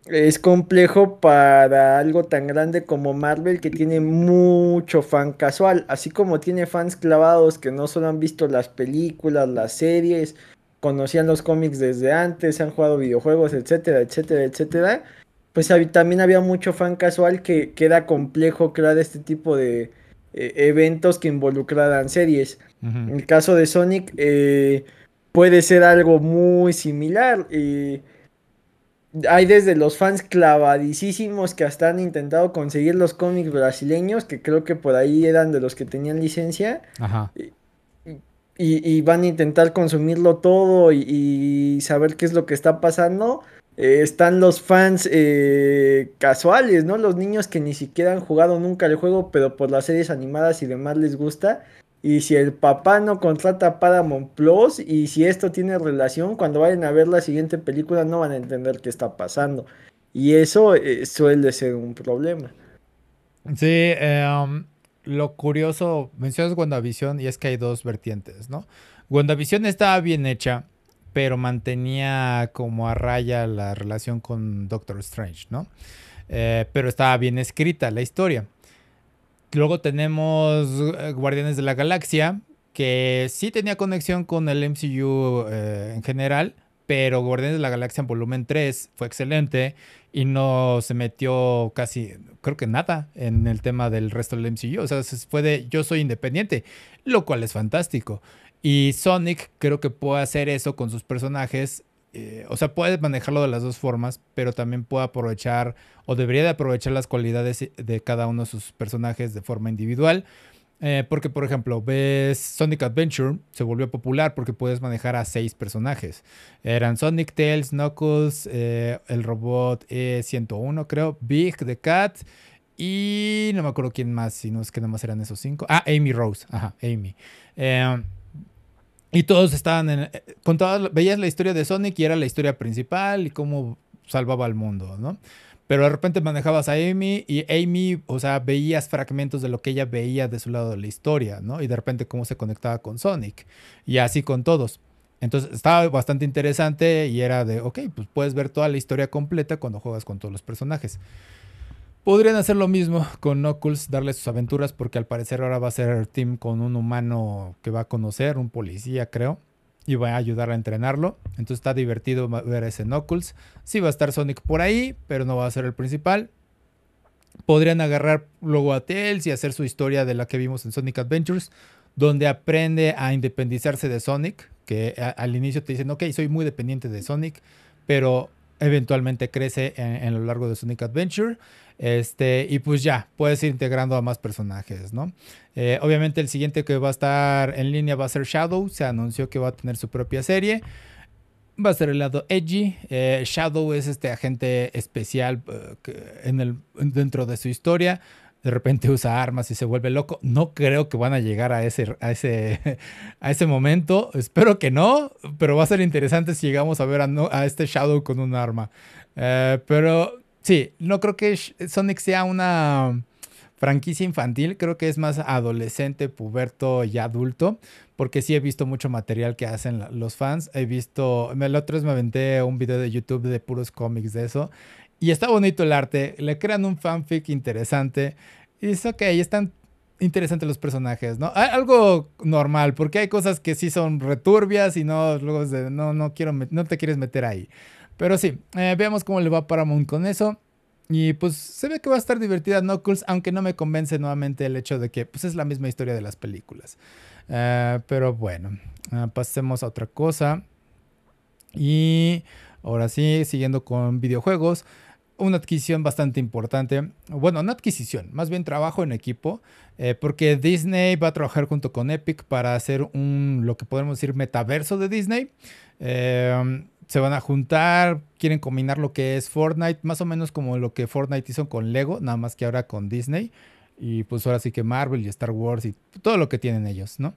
es complejo para algo tan grande como Marvel que tiene mucho fan casual, así como tiene fans clavados que no solo han visto las películas, las series, conocían los cómics desde antes, han jugado videojuegos, etcétera, etcétera, etcétera. Pues también había mucho fan casual que, queda complejo crear este tipo de eh, eventos que involucraran series. En el caso de Sonic eh, puede ser algo muy similar. y hay desde los fans clavadísimos que hasta han intentado conseguir los cómics brasileños, que creo que por ahí eran de los que tenían licencia. Ajá y, van a intentar consumirlo todo y, saber qué es lo que está pasando. Eh, están los fans eh, casuales, ¿no? Los niños que ni siquiera han jugado nunca el juego, pero por las series animadas y demás les gusta. Y si el papá no contrata Paramount Plus y si esto tiene relación, cuando vayan a ver la siguiente película no van a entender qué está pasando. Y eso eh, suele ser un problema. Sí, um, lo curioso, mencionas WandaVision y es que hay dos vertientes, ¿no? WandaVision estaba bien hecha, pero mantenía como a raya la relación con Doctor Strange, ¿no? Eh, pero estaba bien escrita la historia. Luego tenemos eh, Guardianes de la Galaxia, que sí tenía conexión con el MCU eh, en general, pero Guardianes de la Galaxia en volumen 3 fue excelente y no se metió casi, creo que nada en el tema del resto del MCU. O sea, fue de yo soy independiente, lo cual es fantástico. Y Sonic creo que puede hacer eso con sus personajes. Eh, o sea, puede manejarlo de las dos formas, pero también puede aprovechar o debería de aprovechar las cualidades de cada uno de sus personajes de forma individual. Eh, porque, por ejemplo, ves Sonic Adventure, se volvió popular porque puedes manejar a seis personajes. Eran Sonic, Tails, Knuckles, eh, el robot E101, creo, Big, The Cat y no me acuerdo quién más, si no es que nada más eran esos cinco. Ah, Amy Rose, ajá, Amy. Eh, y todos estaban en. Contadas, veías la historia de Sonic y era la historia principal y cómo salvaba al mundo, ¿no? Pero de repente manejabas a Amy y Amy, o sea, veías fragmentos de lo que ella veía de su lado de la historia, ¿no? Y de repente cómo se conectaba con Sonic. Y así con todos. Entonces estaba bastante interesante y era de, ok, pues puedes ver toda la historia completa cuando juegas con todos los personajes. Podrían hacer lo mismo con Knuckles, darle sus aventuras, porque al parecer ahora va a ser team con un humano que va a conocer, un policía, creo y va a ayudar a entrenarlo. Entonces está divertido ver ese Knuckles. Sí va a estar Sonic por ahí, pero no va a ser el principal. Podrían agarrar luego a Tails y hacer su historia de la que vimos en Sonic Adventures, donde aprende a independizarse de Sonic, que al inicio te dicen, ok, soy muy dependiente de Sonic, pero eventualmente crece en, lo largo de Sonic Adventure. Este, y pues ya, puedes ir integrando a más personajes, ¿no? Eh, obviamente el siguiente que va a estar en línea va a ser Shadow. Se anunció que va a tener su propia serie. Va a ser el lado edgy. Eh, Shadow es este agente especial eh, en el, dentro de su historia de repente usa armas y se vuelve loco. No creo que van a llegar a ese, a ese, a ese momento. Espero que no, pero va a ser interesante si llegamos a ver a, este Shadow con un arma. Pero sí, no creo que Sonic sea una franquicia infantil. Creo que es más adolescente, puberto y adulto. Porque sí he visto mucho material que hacen los fans. He visto, el otro vez me aventé un video de YouTube de puros cómics de eso. Y está bonito el arte, le crean un fanfic interesante. Y es ok, están interesantes los personajes, ¿no? Algo normal, porque hay cosas que sí son returbias y no, luego de, no, no, quiero, no te quieres meter ahí. Pero sí, eh, veamos cómo le va Paramount con eso. Y pues se ve que va a estar divertida Knuckles, aunque no me convence nuevamente el hecho de que pues es la misma historia de las películas. Eh, pero bueno, eh, pasemos a otra cosa. Y ahora sí, siguiendo con videojuegos una adquisición bastante importante. Bueno, no adquisición, más bien trabajo en equipo, eh, porque Disney va a trabajar junto con Epic para hacer un, lo que podemos decir, metaverso de Disney. Eh, se van a juntar, quieren combinar lo que es Fortnite, más o menos como lo que Fortnite hizo con Lego, nada más que ahora con Disney. Y pues ahora sí que Marvel y Star Wars y todo lo que tienen ellos, ¿no?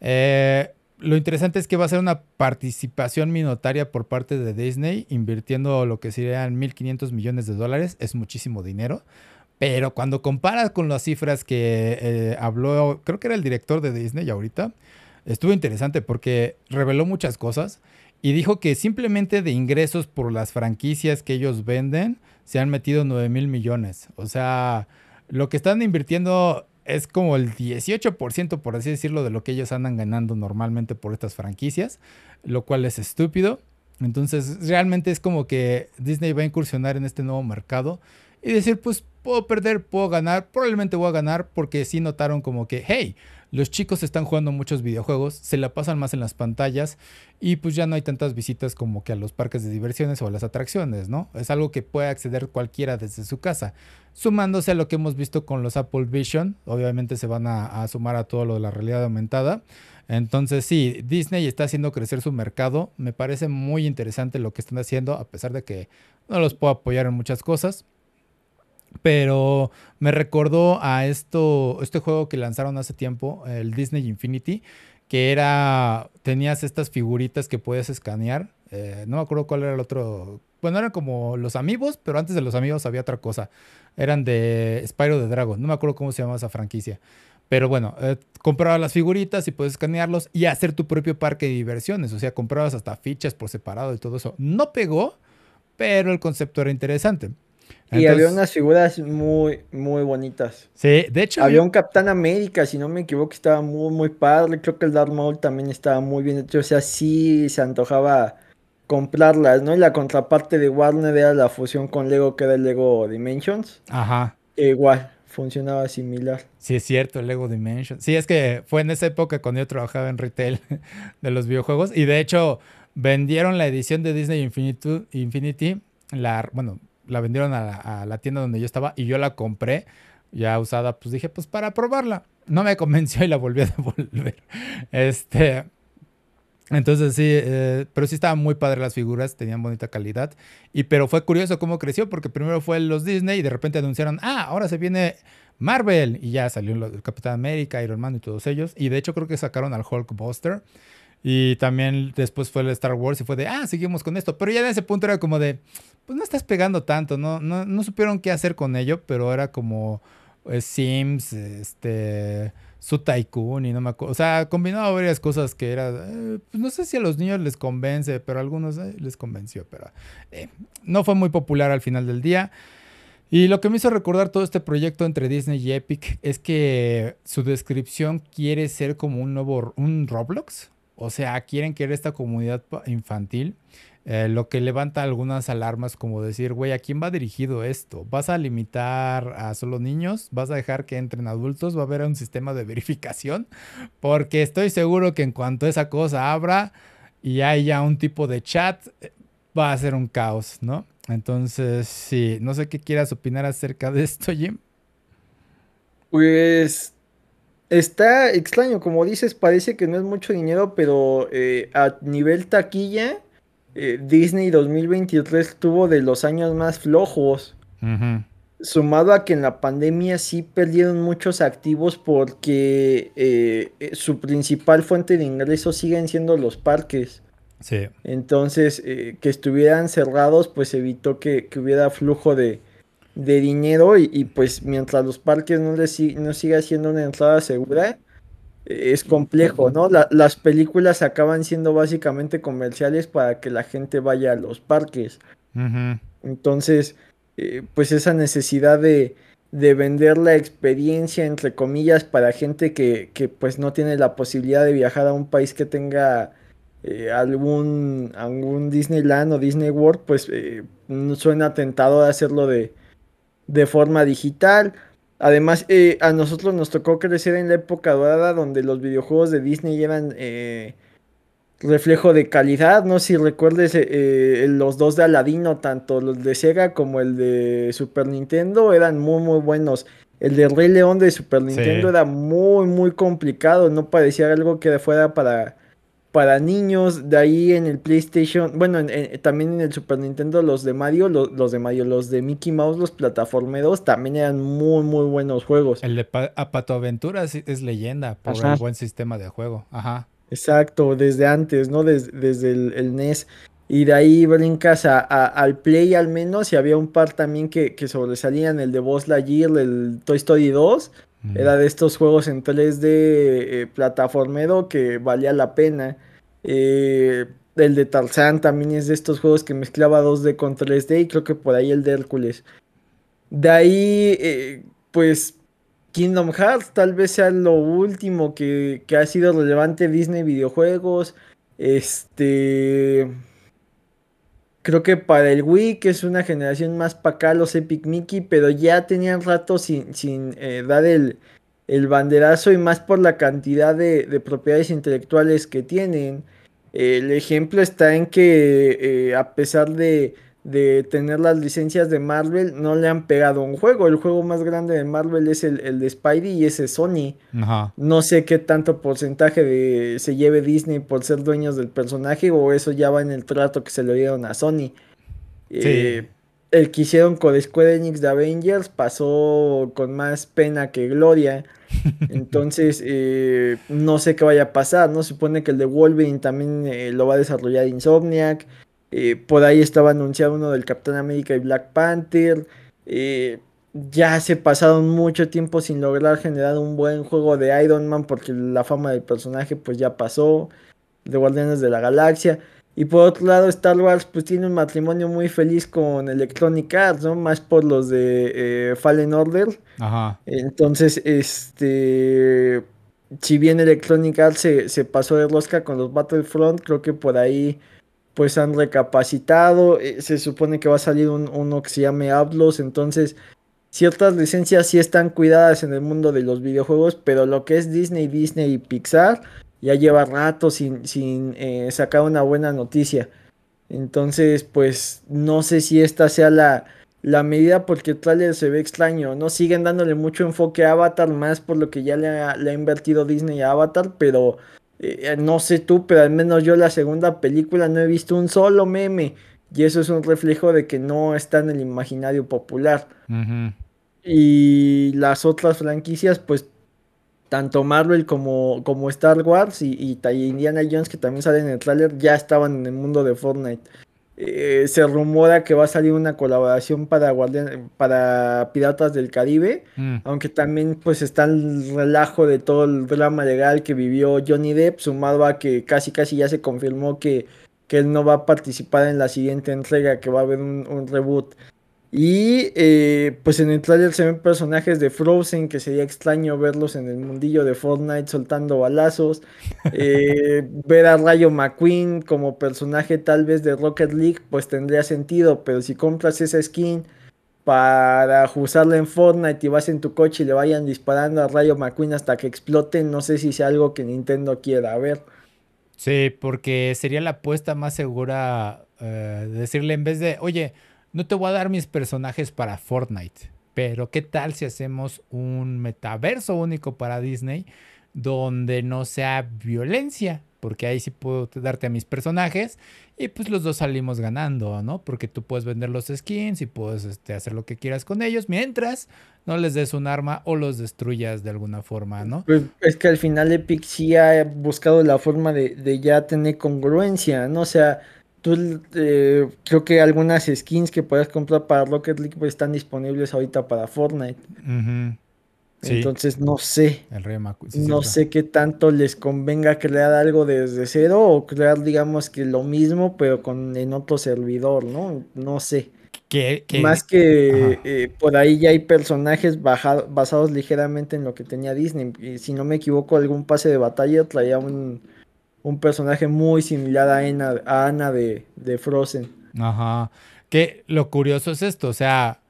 Eh, lo interesante es que va a ser una participación minotaria por parte de Disney, invirtiendo lo que serían 1.500 millones de dólares. Es muchísimo dinero. Pero cuando comparas con las cifras que eh, habló, creo que era el director de Disney ahorita, estuvo interesante porque reveló muchas cosas y dijo que simplemente de ingresos por las franquicias que ellos venden se han metido 9 mil millones. O sea, lo que están invirtiendo es como el 18%, por así decirlo, de lo que ellos andan ganando normalmente por estas franquicias, lo cual es estúpido. Entonces, realmente es como que Disney va a incursionar en este nuevo mercado y decir, pues puedo perder, puedo ganar, probablemente voy a ganar porque sí notaron como que, hey, los chicos están jugando muchos videojuegos, se la pasan más en las pantallas y pues ya no hay tantas visitas como que a los parques de diversiones o a las atracciones, ¿no? Es algo que puede acceder cualquiera desde su casa. Sumándose a lo que hemos visto con los Apple Vision, obviamente se van a, sumar a todo lo de la realidad aumentada. Entonces sí, Disney está haciendo crecer su mercado. Me parece muy interesante lo que están haciendo, a pesar de que no los puedo apoyar en muchas cosas. Pero me recordó a esto, este juego que lanzaron hace tiempo, el Disney Infinity, que era, tenías estas figuritas que puedes escanear. Eh, no me acuerdo cuál era el otro. Bueno, eran como los amigos, pero antes de los amigos había otra cosa. Eran de Spyro the Dragon. No me acuerdo cómo se llamaba esa franquicia. Pero bueno, eh, comprabas las figuritas y puedes escanearlos y hacer tu propio parque de diversiones. O sea, comprabas hasta fichas por separado y todo eso. No pegó, pero el concepto era interesante y había unas figuras muy, muy bonitas. Sí, de hecho. Había un Capitán América, si no me equivoco, estaba muy, muy padre. Creo que el Darth Maul también estaba muy bien hecho. O sea, sí se antojaba comprarlas, ¿no? Y la contraparte de Warner era la fusión con Lego, que era el Lego Dimensions. Ajá. igual, funcionaba similar. Sí, es cierto, el Lego Dimensions. Sí, es que fue en esa época cuando yo trabajaba en retail de los videojuegos. Y de hecho, vendieron la edición de Disney Infinity, Infinity la, bueno, la vendieron a la, tienda donde yo estaba y yo la compré ya usada, pues dije, pues para probarla. No me convenció y la volví a devolver. Este, entonces sí, eh, pero sí estaban muy padres las figuras, tenían bonita calidad. Y pero fue curioso cómo creció, porque primero fue los Disney y de repente anunciaron, ah, ahora se viene Marvel. Y ya salió el Capitán América, Iron Man y todos ellos. Y de hecho creo que sacaron al Hulk Buster. Y también después fue el Star Wars y fue de, ah, seguimos con esto. Pero ya en ese punto era como de, pues no estás pegando tanto, ¿no? No, no supieron qué hacer con ello, pero era como eh, Sims, este, su Tycoon y no me acuerdo. O sea, combinaba varias cosas que era, eh, pues no sé si a los niños les convence, pero a algunos eh, les convenció, pero no fue muy popular al final del día. Y lo que me hizo recordar todo este proyecto entre Disney y Epic es que su descripción quiere ser como un nuevo, un Roblox. O sea, quieren crear esta comunidad infantil. Eh, lo que levanta algunas alarmas como decir, güey, ¿a quién va dirigido esto? ¿Vas a limitar a solo niños? ¿Vas a dejar que entren adultos? ¿Va a haber un sistema de verificación? Porque estoy seguro que en cuanto esa cosa abra y haya un tipo de chat, eh, va a ser un caos, ¿no? Entonces, sí, no sé qué quieras opinar acerca de esto, Jim. Pues Está extraño, como dices, parece que no es mucho dinero, pero eh, a nivel taquilla, eh, Disney 2023 tuvo de los años más flojos. Sumado a que en la pandemia sí perdieron muchos activos porque eh, su principal fuente de ingresos siguen siendo los parques. Sí. Entonces, que estuvieran cerrados, pues evitó que hubiera flujo de, de dinero y, pues mientras los parques no, les, no siga siendo una entrada segura, es complejo, ¿no? las películas acaban siendo básicamente comerciales para que la gente vaya a los parques. Entonces, eh, pues esa necesidad de, de, vender la experiencia, entre comillas, para gente que, que, pues no tiene la posibilidad de viajar a un país que tenga eh, algún, algún Disneyland o Disney World, pues eh, suena tentado de hacerlo de, de forma digital. Además, eh, a nosotros nos tocó crecer en la época dorada donde los videojuegos de Disney eran eh, reflejo de calidad. No si recuerdes eh, los dos de Aladino, tanto los de Sega como el de Super Nintendo, eran muy, muy buenos. El de Rey León de Super Nintendo era muy, muy complicado. No parecía algo que fuera para para niños. De ahí en el PlayStation, bueno, también en el Super Nintendo, los de Mario, los, de Mario, los de Mickey Mouse, los plataformeros, también eran muy, muy buenos juegos. El de Apato Aventuras es, leyenda por el buen sistema de juego. Ajá. Exacto, desde antes, ¿no? desde el, NES. Y de ahí brincas a, al Play al menos, y había un par también que, que sobresalían, el de Buzz Lightyear, el Toy Story 2. Era de estos juegos en 3D eh, plataformero que valía la pena. Eh, el de Tarzan también es de estos juegos que mezclaba 2D con 3D y creo que por ahí el de Hércules. De ahí, eh, pues Kingdom Hearts tal vez sea lo último que, que ha sido relevante Disney videojuegos. Este... Creo que para el Wii, que es una generación más para acá, los Epic Mickey, pero ya tenían rato sin, sin eh, dar el, el, banderazo y más por la cantidad de, de propiedades intelectuales que tienen. el ejemplo está en que eh, a pesar de de tener las licencias de Marvel, no le han pegado un juego. El juego más grande de Marvel es el, de Spidey y ese Sony. No sé qué tanto porcentaje de, se lleve Disney por ser dueños del personaje o eso ya va en el trato que se le dieron a Sony. Eh, el que hicieron con Square Enix de Avengers pasó con más pena que gloria. Entonces, eh, no sé qué vaya a pasar, ¿no? Supone que el de Wolverine también eh, lo va a desarrollar Insomniac. Eh, por ahí estaba anunciado uno del Capitán América y Black Panther. Eh, ya se pasaron mucho tiempo sin lograr generar un buen juego de Iron Man porque la fama del personaje pues ya pasó. De Guardianes de la Galaxia. Y por otro lado, Star Wars pues tiene un matrimonio muy feliz con Electronic Arts, ¿no? Más por los de eh, Fallen Order. Ajá. Entonces, este... Si bien Electronic Arts se, se pasó de rosca con los Battlefront, creo que por ahí pues han recapacitado, eh, se supone que va a salir uno que se llame Ablos, entonces ciertas licencias sí están cuidadas en el mundo de los videojuegos, pero lo que es Disney, Disney y Pixar ya lleva rato sin, sin eh, sacar una buena noticia. Entonces, pues no sé si esta sea la, la medida porque el trailer se ve extraño, ¿no? Siguen dándole mucho enfoque a Avatar, más por lo que ya le ha, le ha invertido Disney a Avatar, pero eh, no sé tú, pero al menos yo la segunda película no he visto un solo meme. Y eso es un reflejo de que no está en el imaginario popular. Y las otras franquicias, pues tanto Marvel como, como Star Wars y, y, Indiana Jones, que también salen en el tráiler, ya estaban en el mundo de Fortnite. Eh, se rumora que va a salir una colaboración para para Piratas del Caribe, mm. aunque también pues está el relajo de todo el drama legal que vivió Johnny Depp, sumado a que casi casi ya se confirmó que, que él no va a participar en la siguiente entrega, que va a haber un reboot. Y eh, pues en el trailer se ven personajes de Frozen, que sería extraño verlos en el mundillo de Fortnite soltando balazos. Eh, ver a Rayo McQueen como personaje tal vez de Rocket League, pues tendría sentido, pero si compras esa skin para usarla en Fortnite y vas en tu coche y le vayan disparando a Rayo McQueen hasta que explote, no sé si sea algo que Nintendo quiera ver. Sí, porque sería la apuesta más segura eh, decirle en vez de, oye, no te voy a dar mis personajes para Fortnite, pero ¿qué tal si hacemos un metaverso único para Disney donde no sea violencia? Porque ahí sí puedo darte a mis personajes y pues los dos salimos ganando, ¿no? Porque tú puedes vender los skins y puedes este, hacer lo que quieras con ellos mientras no les des un arma o los destruyas de alguna forma, ¿no? Pues es que al final Epic sí ha buscado la forma de, de ya tener congruencia, ¿no? O sea, Tú, eh, creo que algunas skins que puedes comprar para Rocket League pues, están disponibles ahorita para Fortnite. Entonces no sé. no sé qué tanto les convenga crear algo desde cero o crear, digamos que lo mismo, pero con en otro servidor, ¿no? No sé. Más que eh, por ahí ya hay personajes basados ligeramente en lo que tenía Disney. Y si no me equivoco, algún pase de batalla traía un un personaje muy similar a Anna, de, Frozen. Ajá. Que lo curioso es esto, o sea,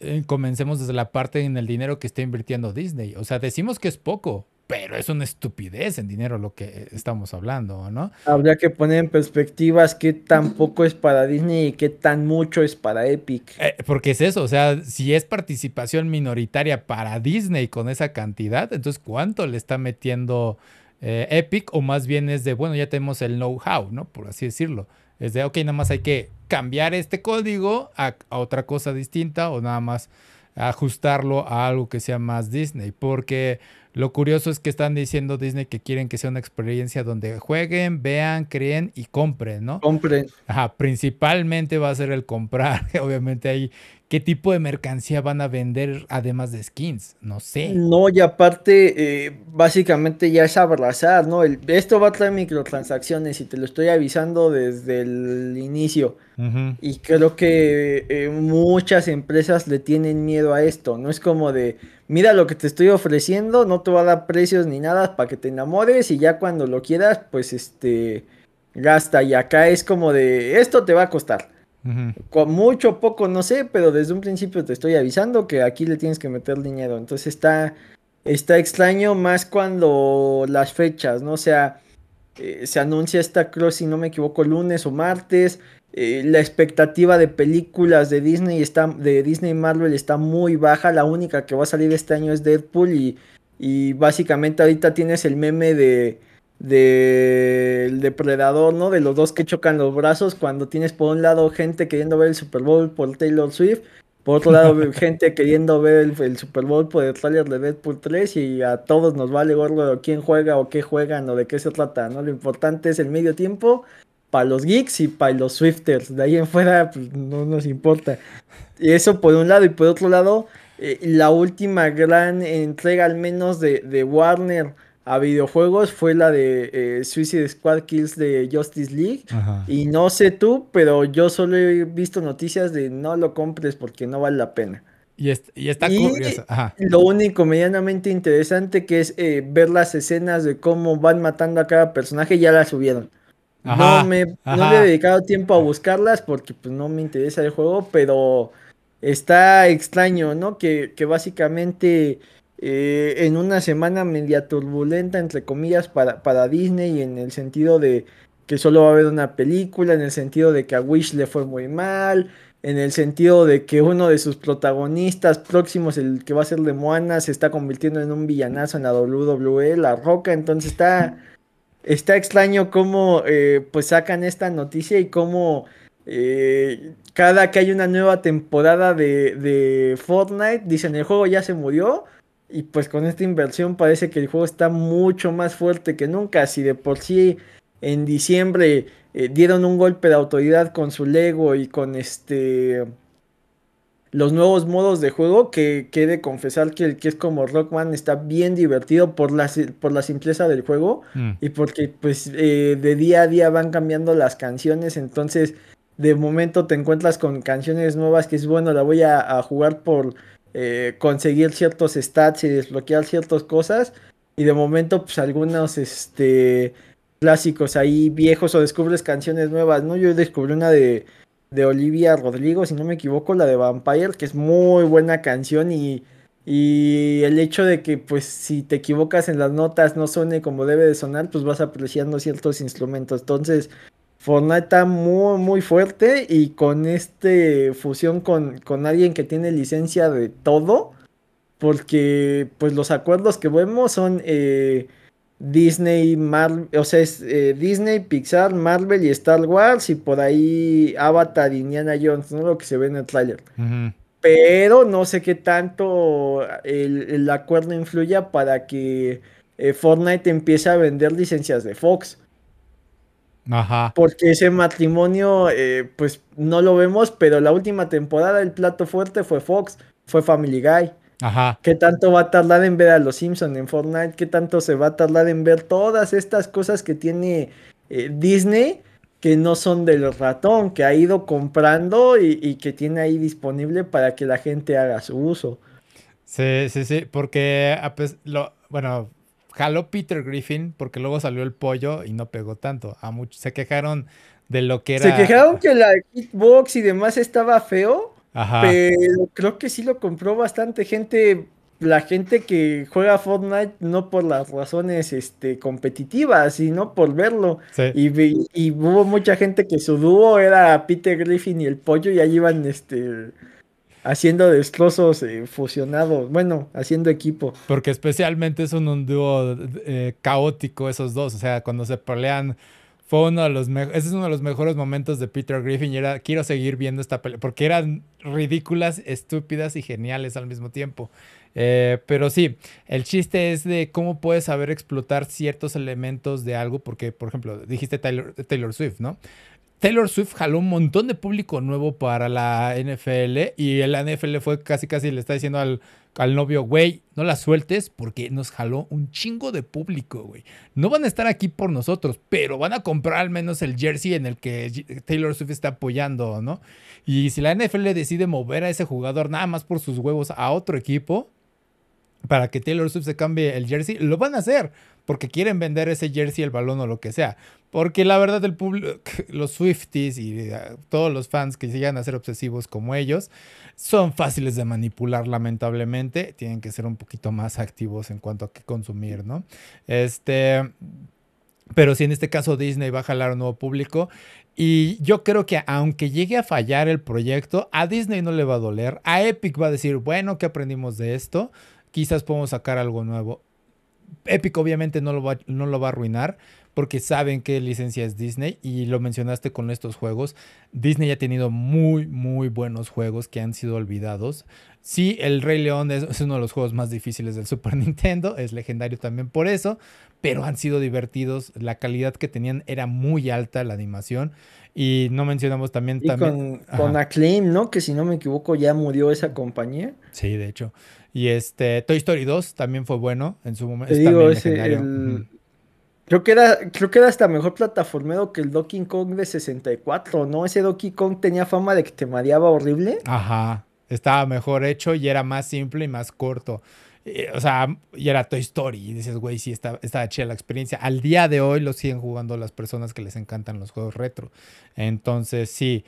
eh, comencemos desde la parte en el dinero que está invirtiendo Disney. O sea, decimos que es poco, pero es una estupidez en dinero lo que estamos hablando, ¿no? Habría que poner en perspectivas qué tan poco es para Disney y qué tan mucho es para Epic. Eh, porque es eso, o sea, si es participación minoritaria para Disney con esa cantidad, entonces ¿cuánto le está metiendo eh, Epic o más bien es de, bueno, ya tenemos el know-how, ¿no? Por así decirlo. Es de, ok, nada más hay que cambiar este código a, otra cosa distinta o nada más ajustarlo a algo que sea más Disney, porque lo curioso es que están diciendo Disney que quieren que sea una experiencia donde jueguen, vean, creen y compren, ¿no? Compren. Ajá, principalmente va a ser el comprar. Obviamente hay qué tipo de mercancía van a vender además de skins, no sé. No, y aparte, eh, básicamente ya es abrazar, ¿no? esto va a traer microtransacciones y te lo estoy avisando desde el inicio. Y creo que eh, muchas empresas le tienen miedo a esto, no es como de, mira lo que te estoy ofreciendo, no te va a dar precios ni nada para que te enamores y ya cuando lo quieras, pues este, gasta. Y acá es como de, esto te va a costar. Con mucho, poco, no sé, pero desde un principio te estoy avisando que aquí le tienes que meter dinero. Entonces está, está extraño más cuando las fechas, ¿no? O sea, eh, se anuncia esta cross, si no me equivoco, lunes o martes. Eh, la expectativa de películas de Disney está, de Disney Marvel está muy baja. La única que va a salir este año es Deadpool y, y básicamente ahorita tienes el meme de del depredador, ¿no? De los dos que chocan los brazos cuando tienes por un lado gente queriendo ver el Super Bowl por Taylor Swift, por otro lado gente queriendo ver el, Super Bowl por el trailer de Deadpool 3 y a todos nos vale gordo quién juega o qué juegan o de qué se trata, ¿no? Lo importante es el medio tiempo para los geeks y para los Swifters, de ahí en fuera pues, no nos importa. Y eso por un lado y por otro lado, eh, la última gran entrega al menos de, de Warner a videojuegos fue la de eh, Suicide Squad Kills de Justice League. Y no sé tú, pero yo solo he visto noticias de no lo compres porque no vale la pena. Y, está curioso. Lo único medianamente interesante que es eh, ver las escenas de cómo van matando a cada personaje, ya las subieron. no, me, no le he dedicado tiempo a buscarlas porque pues no me interesa el juego, pero está extraño, ¿no? Que, que básicamente eh, en una semana media turbulenta, entre comillas, para, para Disney, en el sentido de que solo va a haber una película, en el sentido de que a Wish le fue muy mal, en el sentido de que uno de sus protagonistas próximos, el que va a ser de Moana, se está convirtiendo en un villanazo en la WWE, La Roca, entonces está, está extraño cómo eh, pues sacan esta noticia y cómo eh, cada que hay una nueva temporada de, de Fortnite, dicen el juego ya se murió, y pues con esta inversión parece que el juego está mucho más fuerte que nunca. Si de por sí en diciembre eh, dieron un golpe de autoridad con su Lego y con este los nuevos modos de juego que quiere confesar que el que es como Rockman está bien divertido por la, por la simpleza del juego mm. y porque pues eh, de día a día van cambiando las canciones entonces de momento te encuentras con canciones nuevas que es bueno la voy a jugar por eh, conseguir ciertos stats y desbloquear ciertas cosas. Y de momento, pues algunos este, clásicos ahí viejos o descubres canciones nuevas, ¿no? Yo descubrí una de, de Olivia Rodrigo, si no me equivoco, la de Vampire, que es muy buena canción y, y el hecho de que pues si te equivocas en las notas no suene como debe de sonar, pues vas apreciando ciertos instrumentos. Entonces, Fortnite está muy, muy fuerte y con este fusión con, con alguien que tiene licencia de todo, porque pues los acuerdos que vemos son eh, Disney, Marvel, o sea, es eh, Disney, Pixar, Marvel y Star Wars y por ahí Avatar, Indiana Jones, ¿no? Lo que se ve en el tráiler. Pero no sé qué tanto el, acuerdo influya para que eh, Fortnite empiece a vender licencias de Fox. Ajá. Porque ese matrimonio, eh, pues no lo vemos, pero la última temporada el plato fuerte fue Fox, fue Family Guy. Ajá. ¿Qué tanto va a tardar en ver a los Simpsons en Fortnite? ¿Qué tanto se va a tardar en ver todas estas cosas que tiene eh, Disney que no son del ratón, que ha ido comprando y, que tiene ahí disponible para que la gente haga su uso? Sí, sí, sí, porque lo, bueno, jaló Peter Griffin porque luego salió el pollo y no pegó tanto. A muchos se quejaron de lo que era. Se quejaron que la hitbox y demás estaba feo. Pero creo que sí lo compró bastante gente. La gente que juega Fortnite no por las razones este, competitivas, sino por verlo. Y, y, hubo mucha gente que su dúo era Peter Griffin y el pollo y ahí iban este, haciendo destrozos eh, fusionados, bueno, haciendo equipo. Porque especialmente son un dúo eh, caótico esos dos, o sea, cuando se pelean fue uno de los ese es uno de los mejores momentos de Peter Griffin y era quiero seguir viendo esta película porque eran ridículas, estúpidas y geniales al mismo tiempo. Eh, pero sí, el chiste es de cómo puedes saber explotar ciertos elementos de algo, porque, por ejemplo, dijiste Taylor, Taylor Swift, ¿no? Taylor Swift jaló un montón de público nuevo para la NFL y la NFL fue casi casi le está diciendo al, al novio, güey, no la sueltes porque nos jaló un chingo de público, güey. No van a estar aquí por nosotros, pero van a comprar al menos el jersey en el que Taylor Swift está apoyando, ¿no? Y si la NFL decide mover a ese jugador nada más por sus huevos a otro equipo, para que Taylor Swift se cambie el jersey, lo van a hacer porque quieren vender ese jersey, el balón o lo que sea. Porque la verdad, el público, los Swifties y eh, todos los fans que llegan a ser obsesivos como ellos, son fáciles de manipular, lamentablemente. Tienen que ser un poquito más activos en cuanto a qué consumir, ¿no? Este. Pero si en este caso Disney va a jalar un nuevo público. Y yo creo que aunque llegue a fallar el proyecto, a Disney no le va a doler. A Epic va a decir, bueno, ¿qué aprendimos de esto? Quizás podemos sacar algo nuevo. Epic obviamente no lo, va, no lo va a arruinar porque saben que licencia es Disney y lo mencionaste con estos juegos. Disney ha tenido muy, muy buenos juegos que han sido olvidados. Sí, El Rey León es, uno de los juegos más difíciles del Super Nintendo, es legendario también por eso, pero han sido divertidos. La calidad que tenían era muy alta, la animación. Y no mencionamos también... también con, con Acclaim, ¿no? Que si no me equivoco ya murió esa compañía. Sí, de hecho. Y este Toy Story 2 también fue bueno en su momento. Te digo, ese, Creo que, era, creo que era hasta mejor plataformero que el Donkey Kong de 64, ¿no? Ese Donkey Kong tenía fama de que te mareaba horrible. Ajá, estaba mejor hecho y era más simple y más corto. O sea, y era Toy Story. Y dices, güey, sí, estaba, estaba chida la experiencia. Al día de hoy lo siguen jugando las personas que les encantan los juegos retro. Entonces, sí.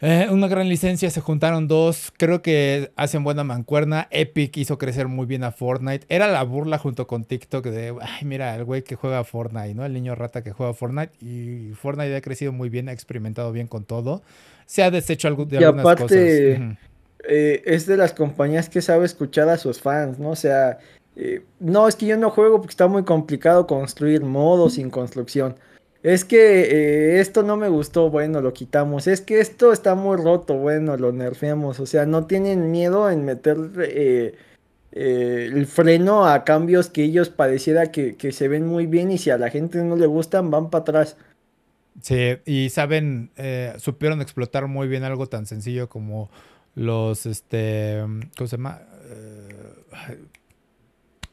Eh, una gran licencia, se juntaron dos, creo que hacen buena mancuerna. Epic hizo crecer muy bien a Fortnite. Era la burla junto con TikTok de, ay, mira, el güey que juega Fortnite, ¿no? El niño rata que juega Fortnite. Y Fortnite ha crecido muy bien, ha experimentado bien con todo. Se ha deshecho algo de y algunas aparte, eh, es de las compañías que sabe escuchar a sus fans, ¿no? O sea, eh, no, es que yo no juego porque está muy complicado construir modos sin construcción. Es que eh, esto no me gustó, bueno, lo quitamos. Es que esto está muy roto, bueno, lo nerfeamos. O sea, no tienen miedo en meter eh, eh, el freno a cambios que ellos pareciera que, se ven muy bien y si a la gente no le gustan, van para atrás. Sí, y saben, supieron explotar muy bien algo tan sencillo como los, este, ¿cómo se llama?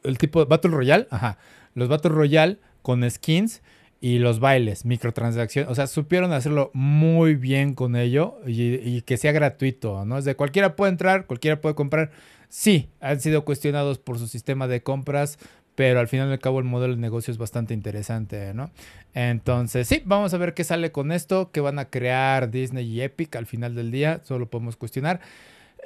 el tipo Battle Royale, ajá, los Battle Royale con skins y los bailes, microtransacciones, o sea, supieron hacerlo muy bien con ello y, que sea gratuito, ¿no? Es de cualquiera puede entrar, cualquiera puede comprar. Sí, han sido cuestionados por su sistema de compras, pero al final y cabo el modelo de negocio es bastante interesante, ¿no? Entonces, sí, vamos a ver qué sale con esto, qué van a crear Disney y Epic al final del día, solo podemos cuestionar.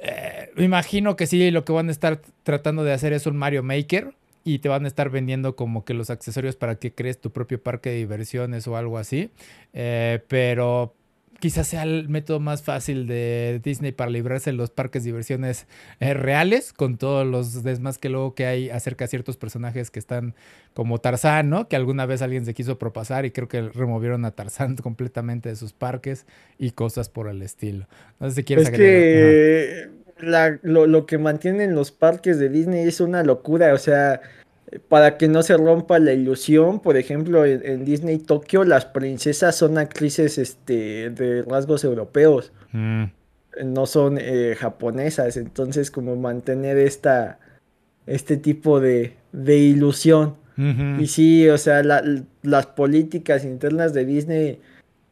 Eh, imagino que sí, lo que van a estar tratando de hacer es un Mario Maker, y te van a estar vendiendo como que los accesorios para que crees tu propio parque de diversiones o algo así. Eh, pero quizás sea el método más fácil de Disney para librarse de los parques de diversiones eh, reales, con todos los desmas que luego que hay acerca de ciertos personajes que están como Tarzán, ¿no? Que alguna vez alguien se quiso propasar y creo que removieron a Tarzán completamente de sus parques y cosas por el estilo. No sé si quieres es Que... lo, lo, que mantienen los parques de Disney es una locura, o sea, para que no se rompa la ilusión, por ejemplo, en, Disney Tokio las princesas son actrices este, de rasgos europeos, mm. no son eh, japonesas, entonces como mantener esta, este tipo de, ilusión. Y sí, o sea, las políticas internas de Disney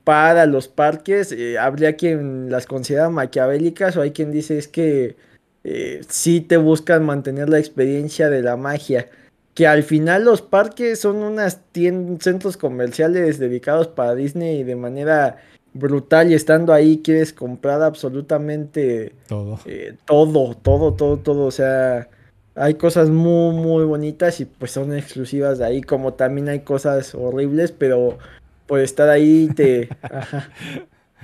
para los parques, eh, habría quien las considera maquiavélicas o hay quien dice es que eh, sí te buscan mantener la experiencia de la magia que al final los parques son unas centros comerciales dedicados para Disney de manera brutal y estando ahí quieres comprar absolutamente todo. Eh, todo, todo, todo, todo. O sea, hay cosas muy, muy bonitas y pues son exclusivas de ahí, como también hay cosas horribles, pero por estar ahí te...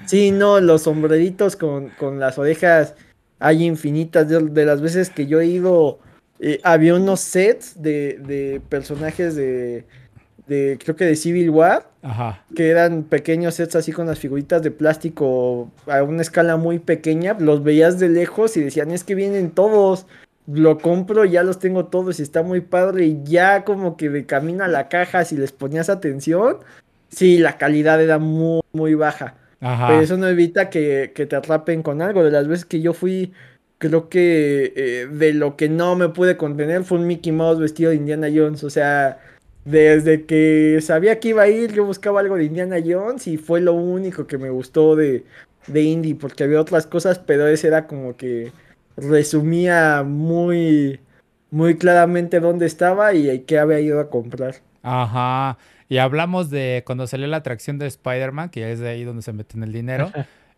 Sí, no, los sombreritos con, con las orejas hay infinitas. De las veces que yo he ido eh, había unos sets de, personajes de, de, creo que de Civil War, que eran pequeños sets así con las figuritas de plástico a una escala muy pequeña, los veías de lejos y decían, es que vienen todos, lo compro, ya los tengo todos y está muy padre y ya como que de camino a la caja, si les ponías atención, sí, la calidad era muy, muy baja. Pero eso no evita que, que te atrapen con algo. De las veces que yo fui creo que eh, de lo que no me pude contener fue un Mickey Mouse vestido de Indiana Jones. O sea, desde que sabía que iba a ir, yo buscaba algo de Indiana Jones y fue lo único que me gustó de, de Indy, porque había otras cosas, pero ese era como que resumía muy, muy claramente dónde estaba y qué había ido a comprar. Ajá. Y hablamos de cuando salió la atracción de Spider-Man, que es de ahí donde se mete en el dinero.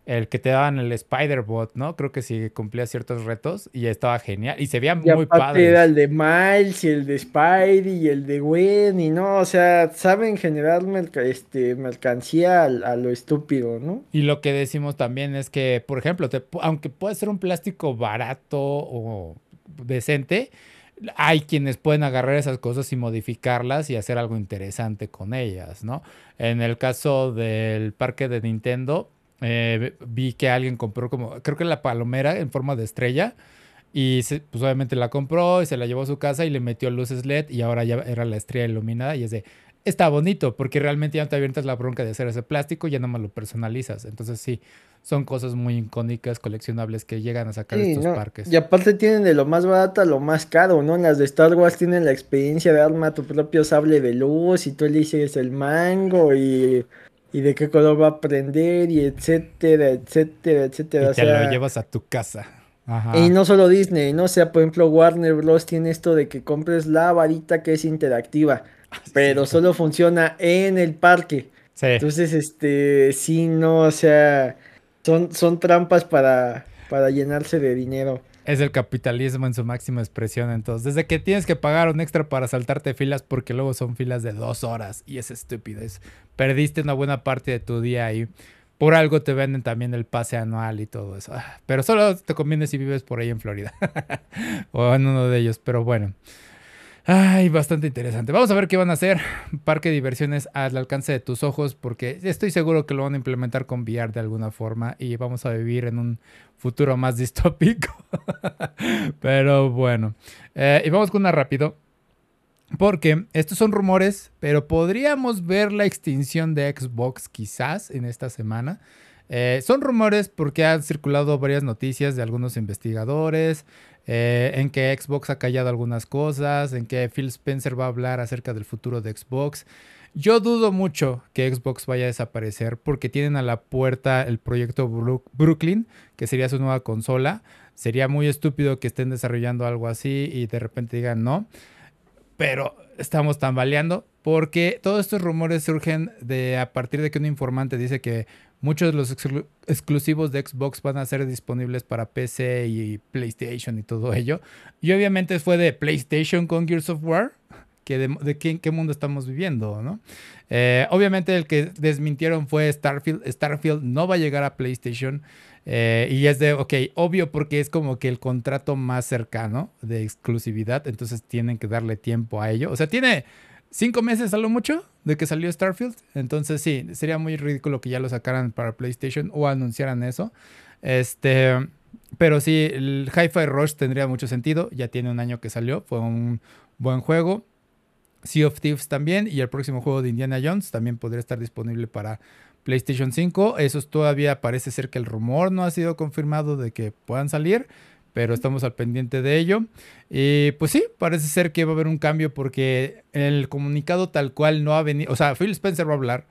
el que te daban el Spider-Bot, ¿no? Creo que sí cumplía ciertos retos y estaba genial. Y se veía muy padre. Era el de Miles y el de Spidey y el de Gwen y no, o sea, saben generar este, mercancía a, lo estúpido, ¿no? Y lo que decimos también es que, por ejemplo, aunque puede ser un plástico barato o decente, hay quienes pueden agarrar esas cosas y modificarlas y hacer algo interesante con ellas, ¿no? En el caso del parque de Nintendo, eh, vi que alguien compró como, creo que la palomera en forma de estrella. Y pues obviamente la compró y se la llevó a su casa y le metió luces LED y ahora ya era la estrella iluminada y es de, está bonito porque realmente ya no te avientas la bronca de hacer ese plástico y ya no más lo personalizas. Entonces sí, son cosas muy icónicas, coleccionables que llegan a sacar estos parques. Y aparte tienen de lo más barato a lo más caro, ¿no? Las de Star Wars tienen la experiencia de arma tu propio sable de luz y tú eliges el mango y y de qué color va a prender y etcétera, etcétera, etcétera. Y te lo llevas a tu casa. Y no solo Disney, ¿no? O sea, por ejemplo, Warner Bros. tiene esto de que compres la varita que es interactiva, pero solo funciona en el parque. Sí. Entonces, este, sí, no, o sea, son, son trampas para, para llenarse de dinero. Es el capitalismo en su máxima expresión, entonces. Desde que tienes que pagar un extra para saltarte filas porque luego son filas de dos horas y es estupidez. Perdiste una buena parte de tu día ahí. Por algo te venden también el pase anual y todo eso. Ah, pero solo te conviene si vives por ahí en Florida. o en uno de ellos, pero bueno. Ay, bastante interesante. Vamos a ver qué van a hacer. Parque de diversiones al alcance de tus ojos, porque estoy seguro que lo van a implementar con VR de alguna forma y vamos a vivir en un futuro más distópico. pero bueno, eh, y vamos con una rápido. Porque estos son rumores, pero podríamos ver la extinción de Xbox quizás en esta semana. Eh, son rumores porque han circulado varias noticias de algunos investigadores, eh, en que Xbox ha callado algunas cosas, en que Phil Spencer va a hablar acerca del futuro de Xbox. Yo dudo mucho que Xbox vaya a desaparecer porque tienen a la puerta el proyecto Brooklyn, que sería su nueva consola. Sería muy estúpido que estén desarrollando algo así y de repente digan no. Pero estamos tambaleando porque todos estos rumores surgen de a partir de que un informante dice que Muchos de los exclusivos de Xbox van a ser disponibles para PC y PlayStation y todo ello. Y obviamente fue de PlayStation con Gears of War, que de, qué, mundo estamos viviendo, ¿no? Eh, obviamente el que desmintieron fue Starfield. Starfield no va a llegar a PlayStation. Eh, y es de, ok, obvio porque es como que el contrato más cercano de exclusividad, entonces tienen que darle tiempo a ello. O sea, tiene cinco meses a lo mucho de que salió Starfield. Entonces sí, sería muy ridículo que ya lo sacaran para PlayStation o anunciaran eso. Este, pero sí, el Hi-Fi Rush tendría mucho sentido. Ya tiene un año que salió, fue un buen juego. Sea of Thieves también y el próximo juego de Indiana Jones también podría estar disponible para PlayStation 5. Eso todavía parece ser que el rumor no ha sido confirmado de que puedan salir, pero estamos al pendiente de ello. Y pues sí, parece ser que va a haber un cambio porque el comunicado tal cual no ha venido, o sea, Phil Spencer va a hablar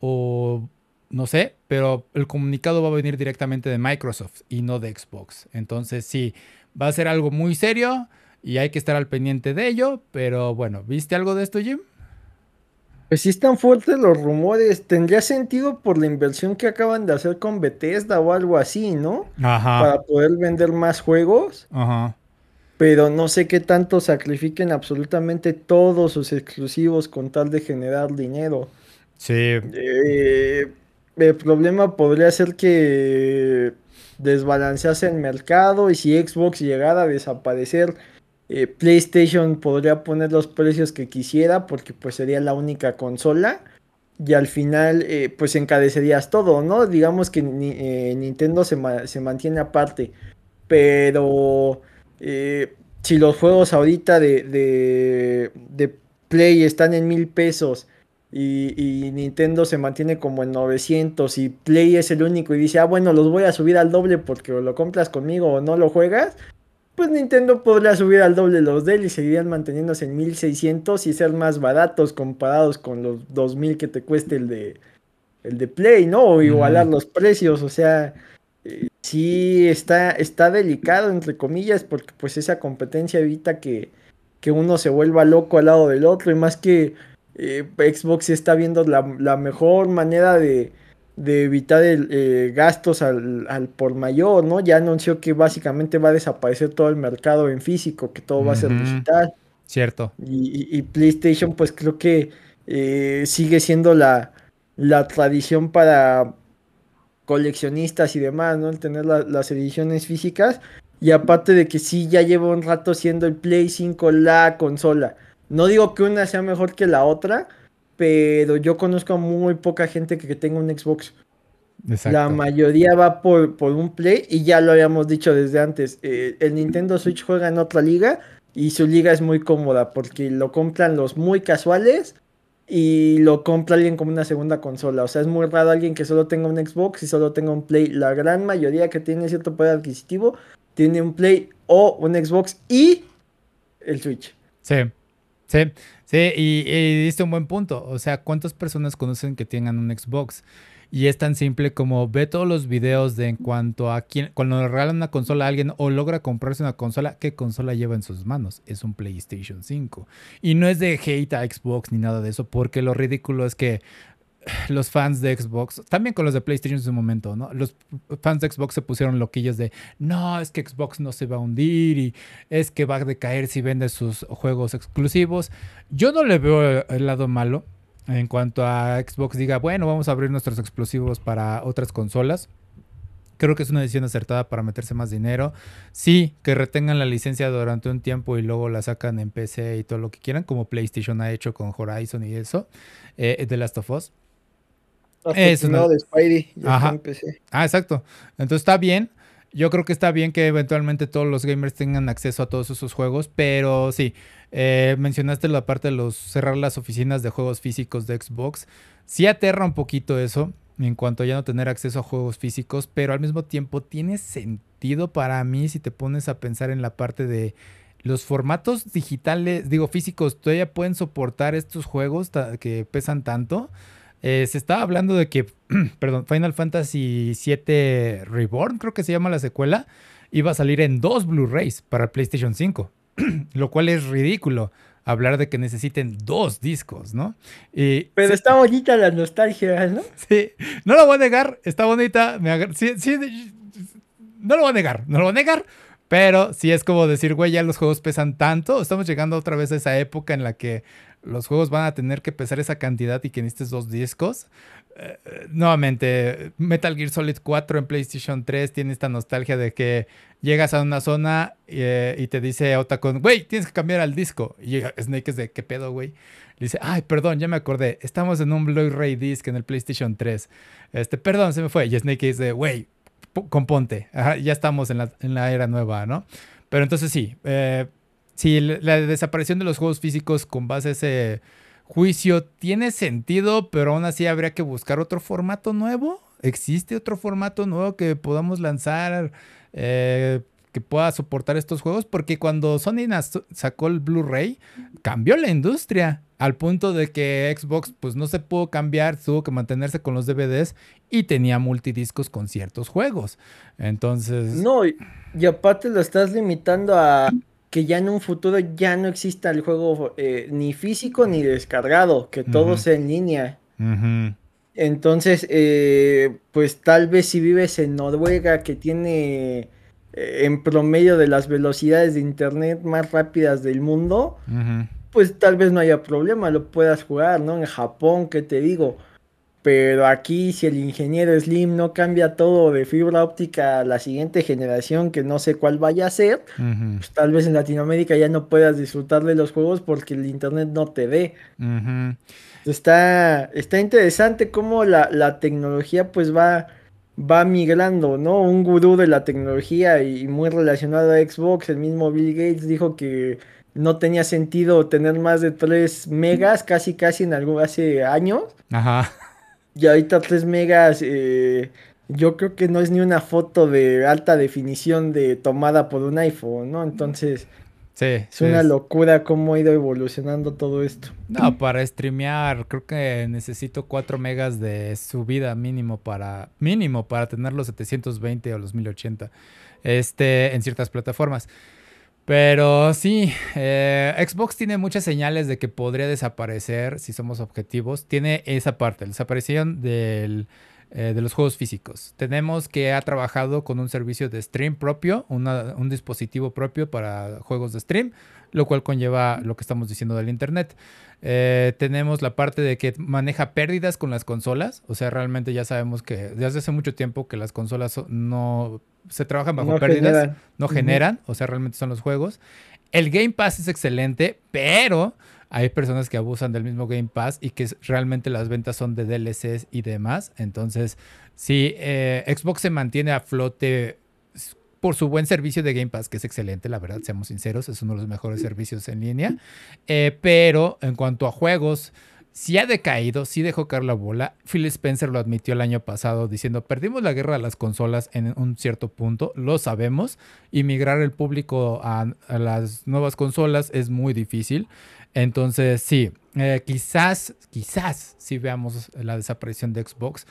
o no sé, pero el comunicado va a venir directamente de Microsoft y no de Xbox. Entonces sí, va a ser algo muy serio y hay que estar al pendiente de ello, pero bueno, ¿viste algo de esto, Jim? Pues sí están fuertes los rumores. Tendría sentido por la inversión que acaban de hacer con Bethesda o algo así, ¿no? Ajá. Para poder vender más juegos. Ajá. Pero no sé qué tanto sacrifiquen absolutamente todos sus exclusivos con tal de generar dinero. Sí. Eh, el problema podría ser que desbalancease el mercado y si Xbox llegara a desaparecer eh, PlayStation podría poner los precios que quisiera porque pues sería la única consola y al final eh, pues encarecerías todo, ¿no? Digamos que eh, Nintendo se, se, mantiene aparte, pero si los juegos ahorita de, de, de, Play están en mil pesos y, Nintendo se mantiene como en 900 y Play es el único y dice, ah bueno, los voy a subir al doble porque o lo compras conmigo o no lo juegas, pues Nintendo podría subir al doble los de él y seguirían manteniéndose en 1600 y ser más baratos comparados con los 2000 que te cueste el de el de Play, ¿no? O igualar los precios, o sea, eh, sí está, está delicado, entre comillas, porque pues esa competencia evita que, que uno se vuelva loco al lado del otro y más que eh, Xbox está viendo la mejor manera de de evitar el, eh, gastos al, por mayor, ¿no? Ya anunció que básicamente va a desaparecer todo el mercado en físico, que todo va a ser digital. Cierto. Y, PlayStation, pues creo que eh, sigue siendo la, la tradición para coleccionistas y demás, ¿no? El tener las ediciones físicas. Y aparte de que sí, ya lleva un rato siendo el Play 5 la consola. No digo que una sea mejor que la otra, pero yo conozco a muy poca gente que, tenga un Xbox. La mayoría va por, por, un Play y ya lo habíamos dicho desde antes. Eh, el Nintendo Switch juega en otra liga y su liga es muy cómoda porque lo compran los muy casuales y lo compra alguien como una segunda consola. O sea, es muy raro alguien que solo tenga un Xbox y solo tenga un Play. La gran mayoría que tiene cierto poder adquisitivo tiene un Play o un Xbox y el Switch. Sí, sí. Sí, y, diste un buen punto. O sea, ¿cuántas personas conocen que tengan un Xbox? Y es tan simple como ve todos los videos de en cuanto a quién, cuando le regalan una consola a alguien o logra comprarse una consola, ¿qué consola lleva en sus manos? Es un PlayStation 5. Y no es de hate a Xbox ni nada de eso, porque lo ridículo es que los fans de Xbox, también con los de PlayStation en su momento, ¿no? Los fans de Xbox se pusieron loquillos de, no, es que Xbox no se va a hundir y es que va a decaer si vende sus juegos exclusivos. Yo no le veo el lado malo en cuanto a Xbox diga, bueno, vamos a abrir nuestros exclusivos para otras consolas. Creo que es una decisión acertada para meterse más dinero. Sí, que retengan la licencia durante un tiempo y luego la sacan en PC y todo lo que quieran, como PlayStation ha hecho con Horizon y eso, eh, The Last of Us. Eso no de Spidey. Ah, exacto. Entonces está bien. Yo creo que está bien que eventualmente todos los gamers tengan acceso a todos esos juegos, pero sí, eh, mencionaste la parte de los cerrar las oficinas de juegos físicos de Xbox. Sí aterra un poquito eso en cuanto a ya no tener acceso a juegos físicos, pero al mismo tiempo tiene sentido para mí si te pones a pensar en la parte de los formatos digitales, digo físicos, todavía pueden soportar estos juegos que pesan tanto. Eh, se estaba hablando de que, perdón, Final Fantasy VII Reborn, creo que se llama la secuela, iba a salir en dos Blu-rays para PlayStation 5, lo cual es ridículo hablar de que necesiten dos discos, ¿no? Pero está bonita la nostalgia, ¿no? Sí, no lo voy a negar, está bonita, me sí, no lo voy a negar, no lo voy a negar, pero sí es como decir, güey, ya los juegos pesan tanto, estamos llegando otra vez a esa época en la que los juegos van a tener que pesar esa cantidad y que necesites dos discos. Eh, nuevamente, Metal Gear Solid 4 en PlayStation 3 tiene esta nostalgia de que llegas a una zona eh, y te dice Otacon, güey, tienes que cambiar al disco. Y Snake es de, ¿qué pedo, güey? Le dice, ay, perdón, ya me acordé, estamos en un Blu-ray disc en el PlayStation 3. Este, perdón, se me fue. Y Snake dice, güey, componte, ya estamos en la, en la, era nueva, ¿no? Pero entonces sí, eh, si la desaparición de los juegos físicos con base a ese juicio tiene sentido, pero aún así habría que buscar otro formato nuevo. ¿Existe otro formato nuevo que podamos lanzar eh, que pueda soportar estos juegos? Porque cuando Sony sacó el Blu-ray, cambió la industria al punto de que Xbox pues no se pudo cambiar, tuvo que mantenerse con los DVDs y tenía multidiscos con ciertos juegos. Entonces... No, y aparte lo estás limitando a que ya en un futuro ya no exista el juego eh, ni físico ni descargado, que todo sea en línea. Entonces, eh, pues tal vez si vives en Noruega, que tiene eh, en promedio de las velocidades de internet más rápidas del mundo, pues tal vez no haya problema, lo puedas jugar, ¿no? En Japón, ¿qué te digo? Pero aquí, si el ingeniero Slim no cambia todo de fibra óptica a la siguiente generación, que no sé cuál vaya a ser, pues tal vez en Latinoamérica ya no puedas disfrutar de los juegos porque el internet no te dé. Está, está interesante cómo la, la, tecnología pues va, va migrando, ¿no? Un gurú de la tecnología y muy relacionado a Xbox, el mismo Bill Gates dijo que no tenía sentido tener más de 3 megas, casi casi en algo hace años. Ajá. Y ahorita 3 megas, eh, yo creo que no es ni una foto de alta definición de tomada por un iPhone, ¿no? Entonces, sí, es una locura cómo ha ido evolucionando todo esto. No, para streamear, creo que necesito 4 megas de subida mínimo para, mínimo para tener los 720 o los 1080 este, en ciertas plataformas. Pero sí, eh, Xbox tiene muchas señales de que podría desaparecer si somos objetivos. Tiene esa parte, la desaparición del, eh, de los juegos físicos. Tenemos que ha trabajado con un servicio de stream propio, un dispositivo propio para juegos de stream, lo cual conlleva lo que estamos diciendo del Internet. Eh, tenemos la parte de que maneja pérdidas con las consolas. O sea, realmente ya sabemos que desde hace mucho tiempo que las consolas no se trabajan bajo pérdidas, no generan. O sea, realmente son los juegos. El Game Pass es excelente, pero hay personas que abusan del mismo Game Pass y que realmente las ventas son de DLCs y demás. Entonces, si eh, Xbox se mantiene a flote por su buen servicio de Game Pass, que es excelente, la verdad, seamos sinceros, es uno de los mejores servicios en línea. Eh, pero en cuanto a juegos, si ha decaído, sí dejó caer la bola. Phil Spencer lo admitió el año pasado diciendo, perdimos la guerra de las consolas en un cierto punto, lo sabemos, y migrar el público a, las nuevas consolas es muy difícil. Entonces, sí, eh, quizás, quizás sí veamos la desaparición de Xbox,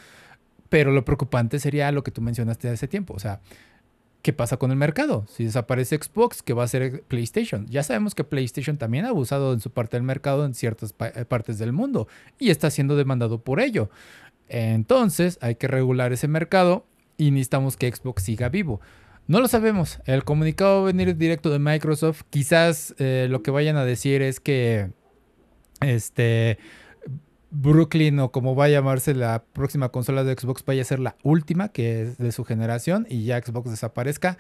pero lo preocupante sería lo que tú mencionaste hace tiempo, o sea, ¿qué pasa con el mercado? Si desaparece Xbox, ¿qué va a hacer PlayStation? Ya sabemos que PlayStation también ha abusado en su parte del mercado en ciertas eh, partes del mundo y está siendo demandado por ello. Entonces hay que regular ese mercado y necesitamos que Xbox siga vivo. No lo sabemos. El comunicado va a venir directo de Microsoft. Quizás eh, lo que vayan a decir es que este Brooklyn o como va a llamarse la próxima consola de Xbox vaya a ser la última que es de su generación y ya Xbox desaparezca.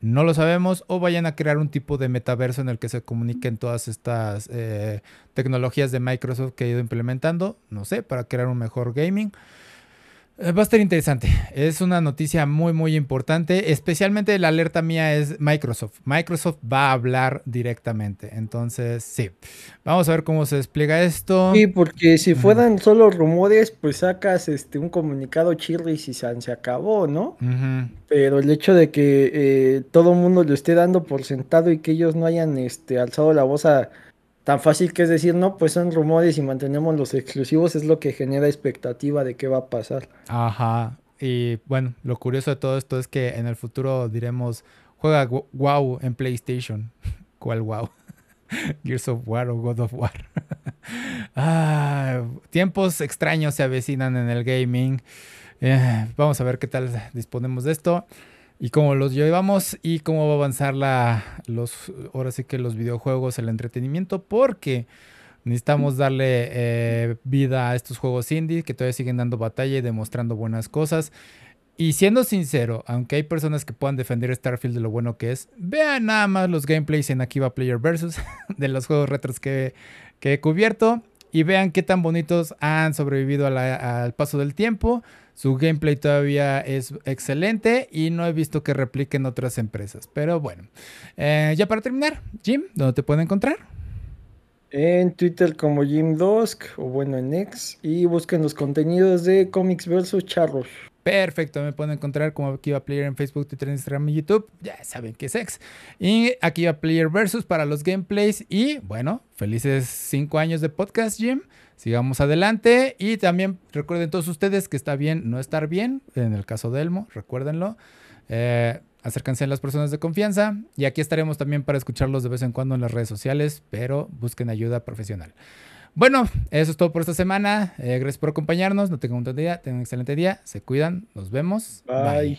No lo sabemos o vayan a crear un tipo de metaverso en el que se comuniquen todas estas eh, tecnologías de Microsoft que ha ido implementando, no sé, para crear un mejor gaming. Eh, va a estar interesante. Es una noticia muy, muy importante. Especialmente la alerta mía es Microsoft. Microsoft va a hablar directamente. Entonces, sí. Vamos a ver cómo se despliega esto. Sí, porque si fueran solo rumores, pues sacas este un comunicado chirri y se, se acabó, ¿no? Pero el hecho de que eh, todo el mundo lo esté dando por sentado y que ellos no hayan este, alzado la voz a tan fácil que es decir, no, pues son rumores y mantenemos los exclusivos, es lo que genera expectativa de qué va a pasar. Ajá. Y bueno, lo curioso de todo esto es que en el futuro diremos, juega WoW en PlayStation. ¿Cuál WoW? Gears of War o God of War. ah, tiempos extraños se avecinan en el gaming. Eh, vamos a ver qué tal disponemos de esto y cómo los llevamos y cómo va a avanzar la, los, ahora sí que los videojuegos, el entretenimiento, porque necesitamos darle eh, vida a estos juegos indie que todavía siguen dando batalla y demostrando buenas cosas. Y siendo sincero, aunque hay personas que puedan defender Starfield de lo bueno que es, vean nada más los gameplays en Akiva Player Versus de los juegos retros que, que he cubierto y vean qué tan bonitos han sobrevivido al paso del tiempo. Su gameplay todavía es excelente y no he visto que repliquen otras empresas. Pero bueno, eh, ya para terminar, Jim, ¿dónde te pueden encontrar? En Twitter como Jim Dosk o bueno en X y busquen los contenidos de Comics vs Charros. Perfecto, me pueden encontrar como aquí va Player en Facebook, Twitter, Instagram y YouTube. Ya saben que es ex. Y aquí va Player versus para los gameplays. Y bueno, felices cinco años de podcast, Jim sigamos adelante. Y también recuerden todos ustedes que está bien no estar bien, en el caso de Elmo, recuérdenlo. Eh, acérquense a las personas de confianza y aquí estaremos también para escucharlos de vez en cuando en las redes sociales, pero busquen ayuda profesional. Bueno, eso es todo por esta semana. Eh, gracias por acompañarnos. No tengan un buen día, tengan un excelente día. Se cuidan, nos vemos. Bye.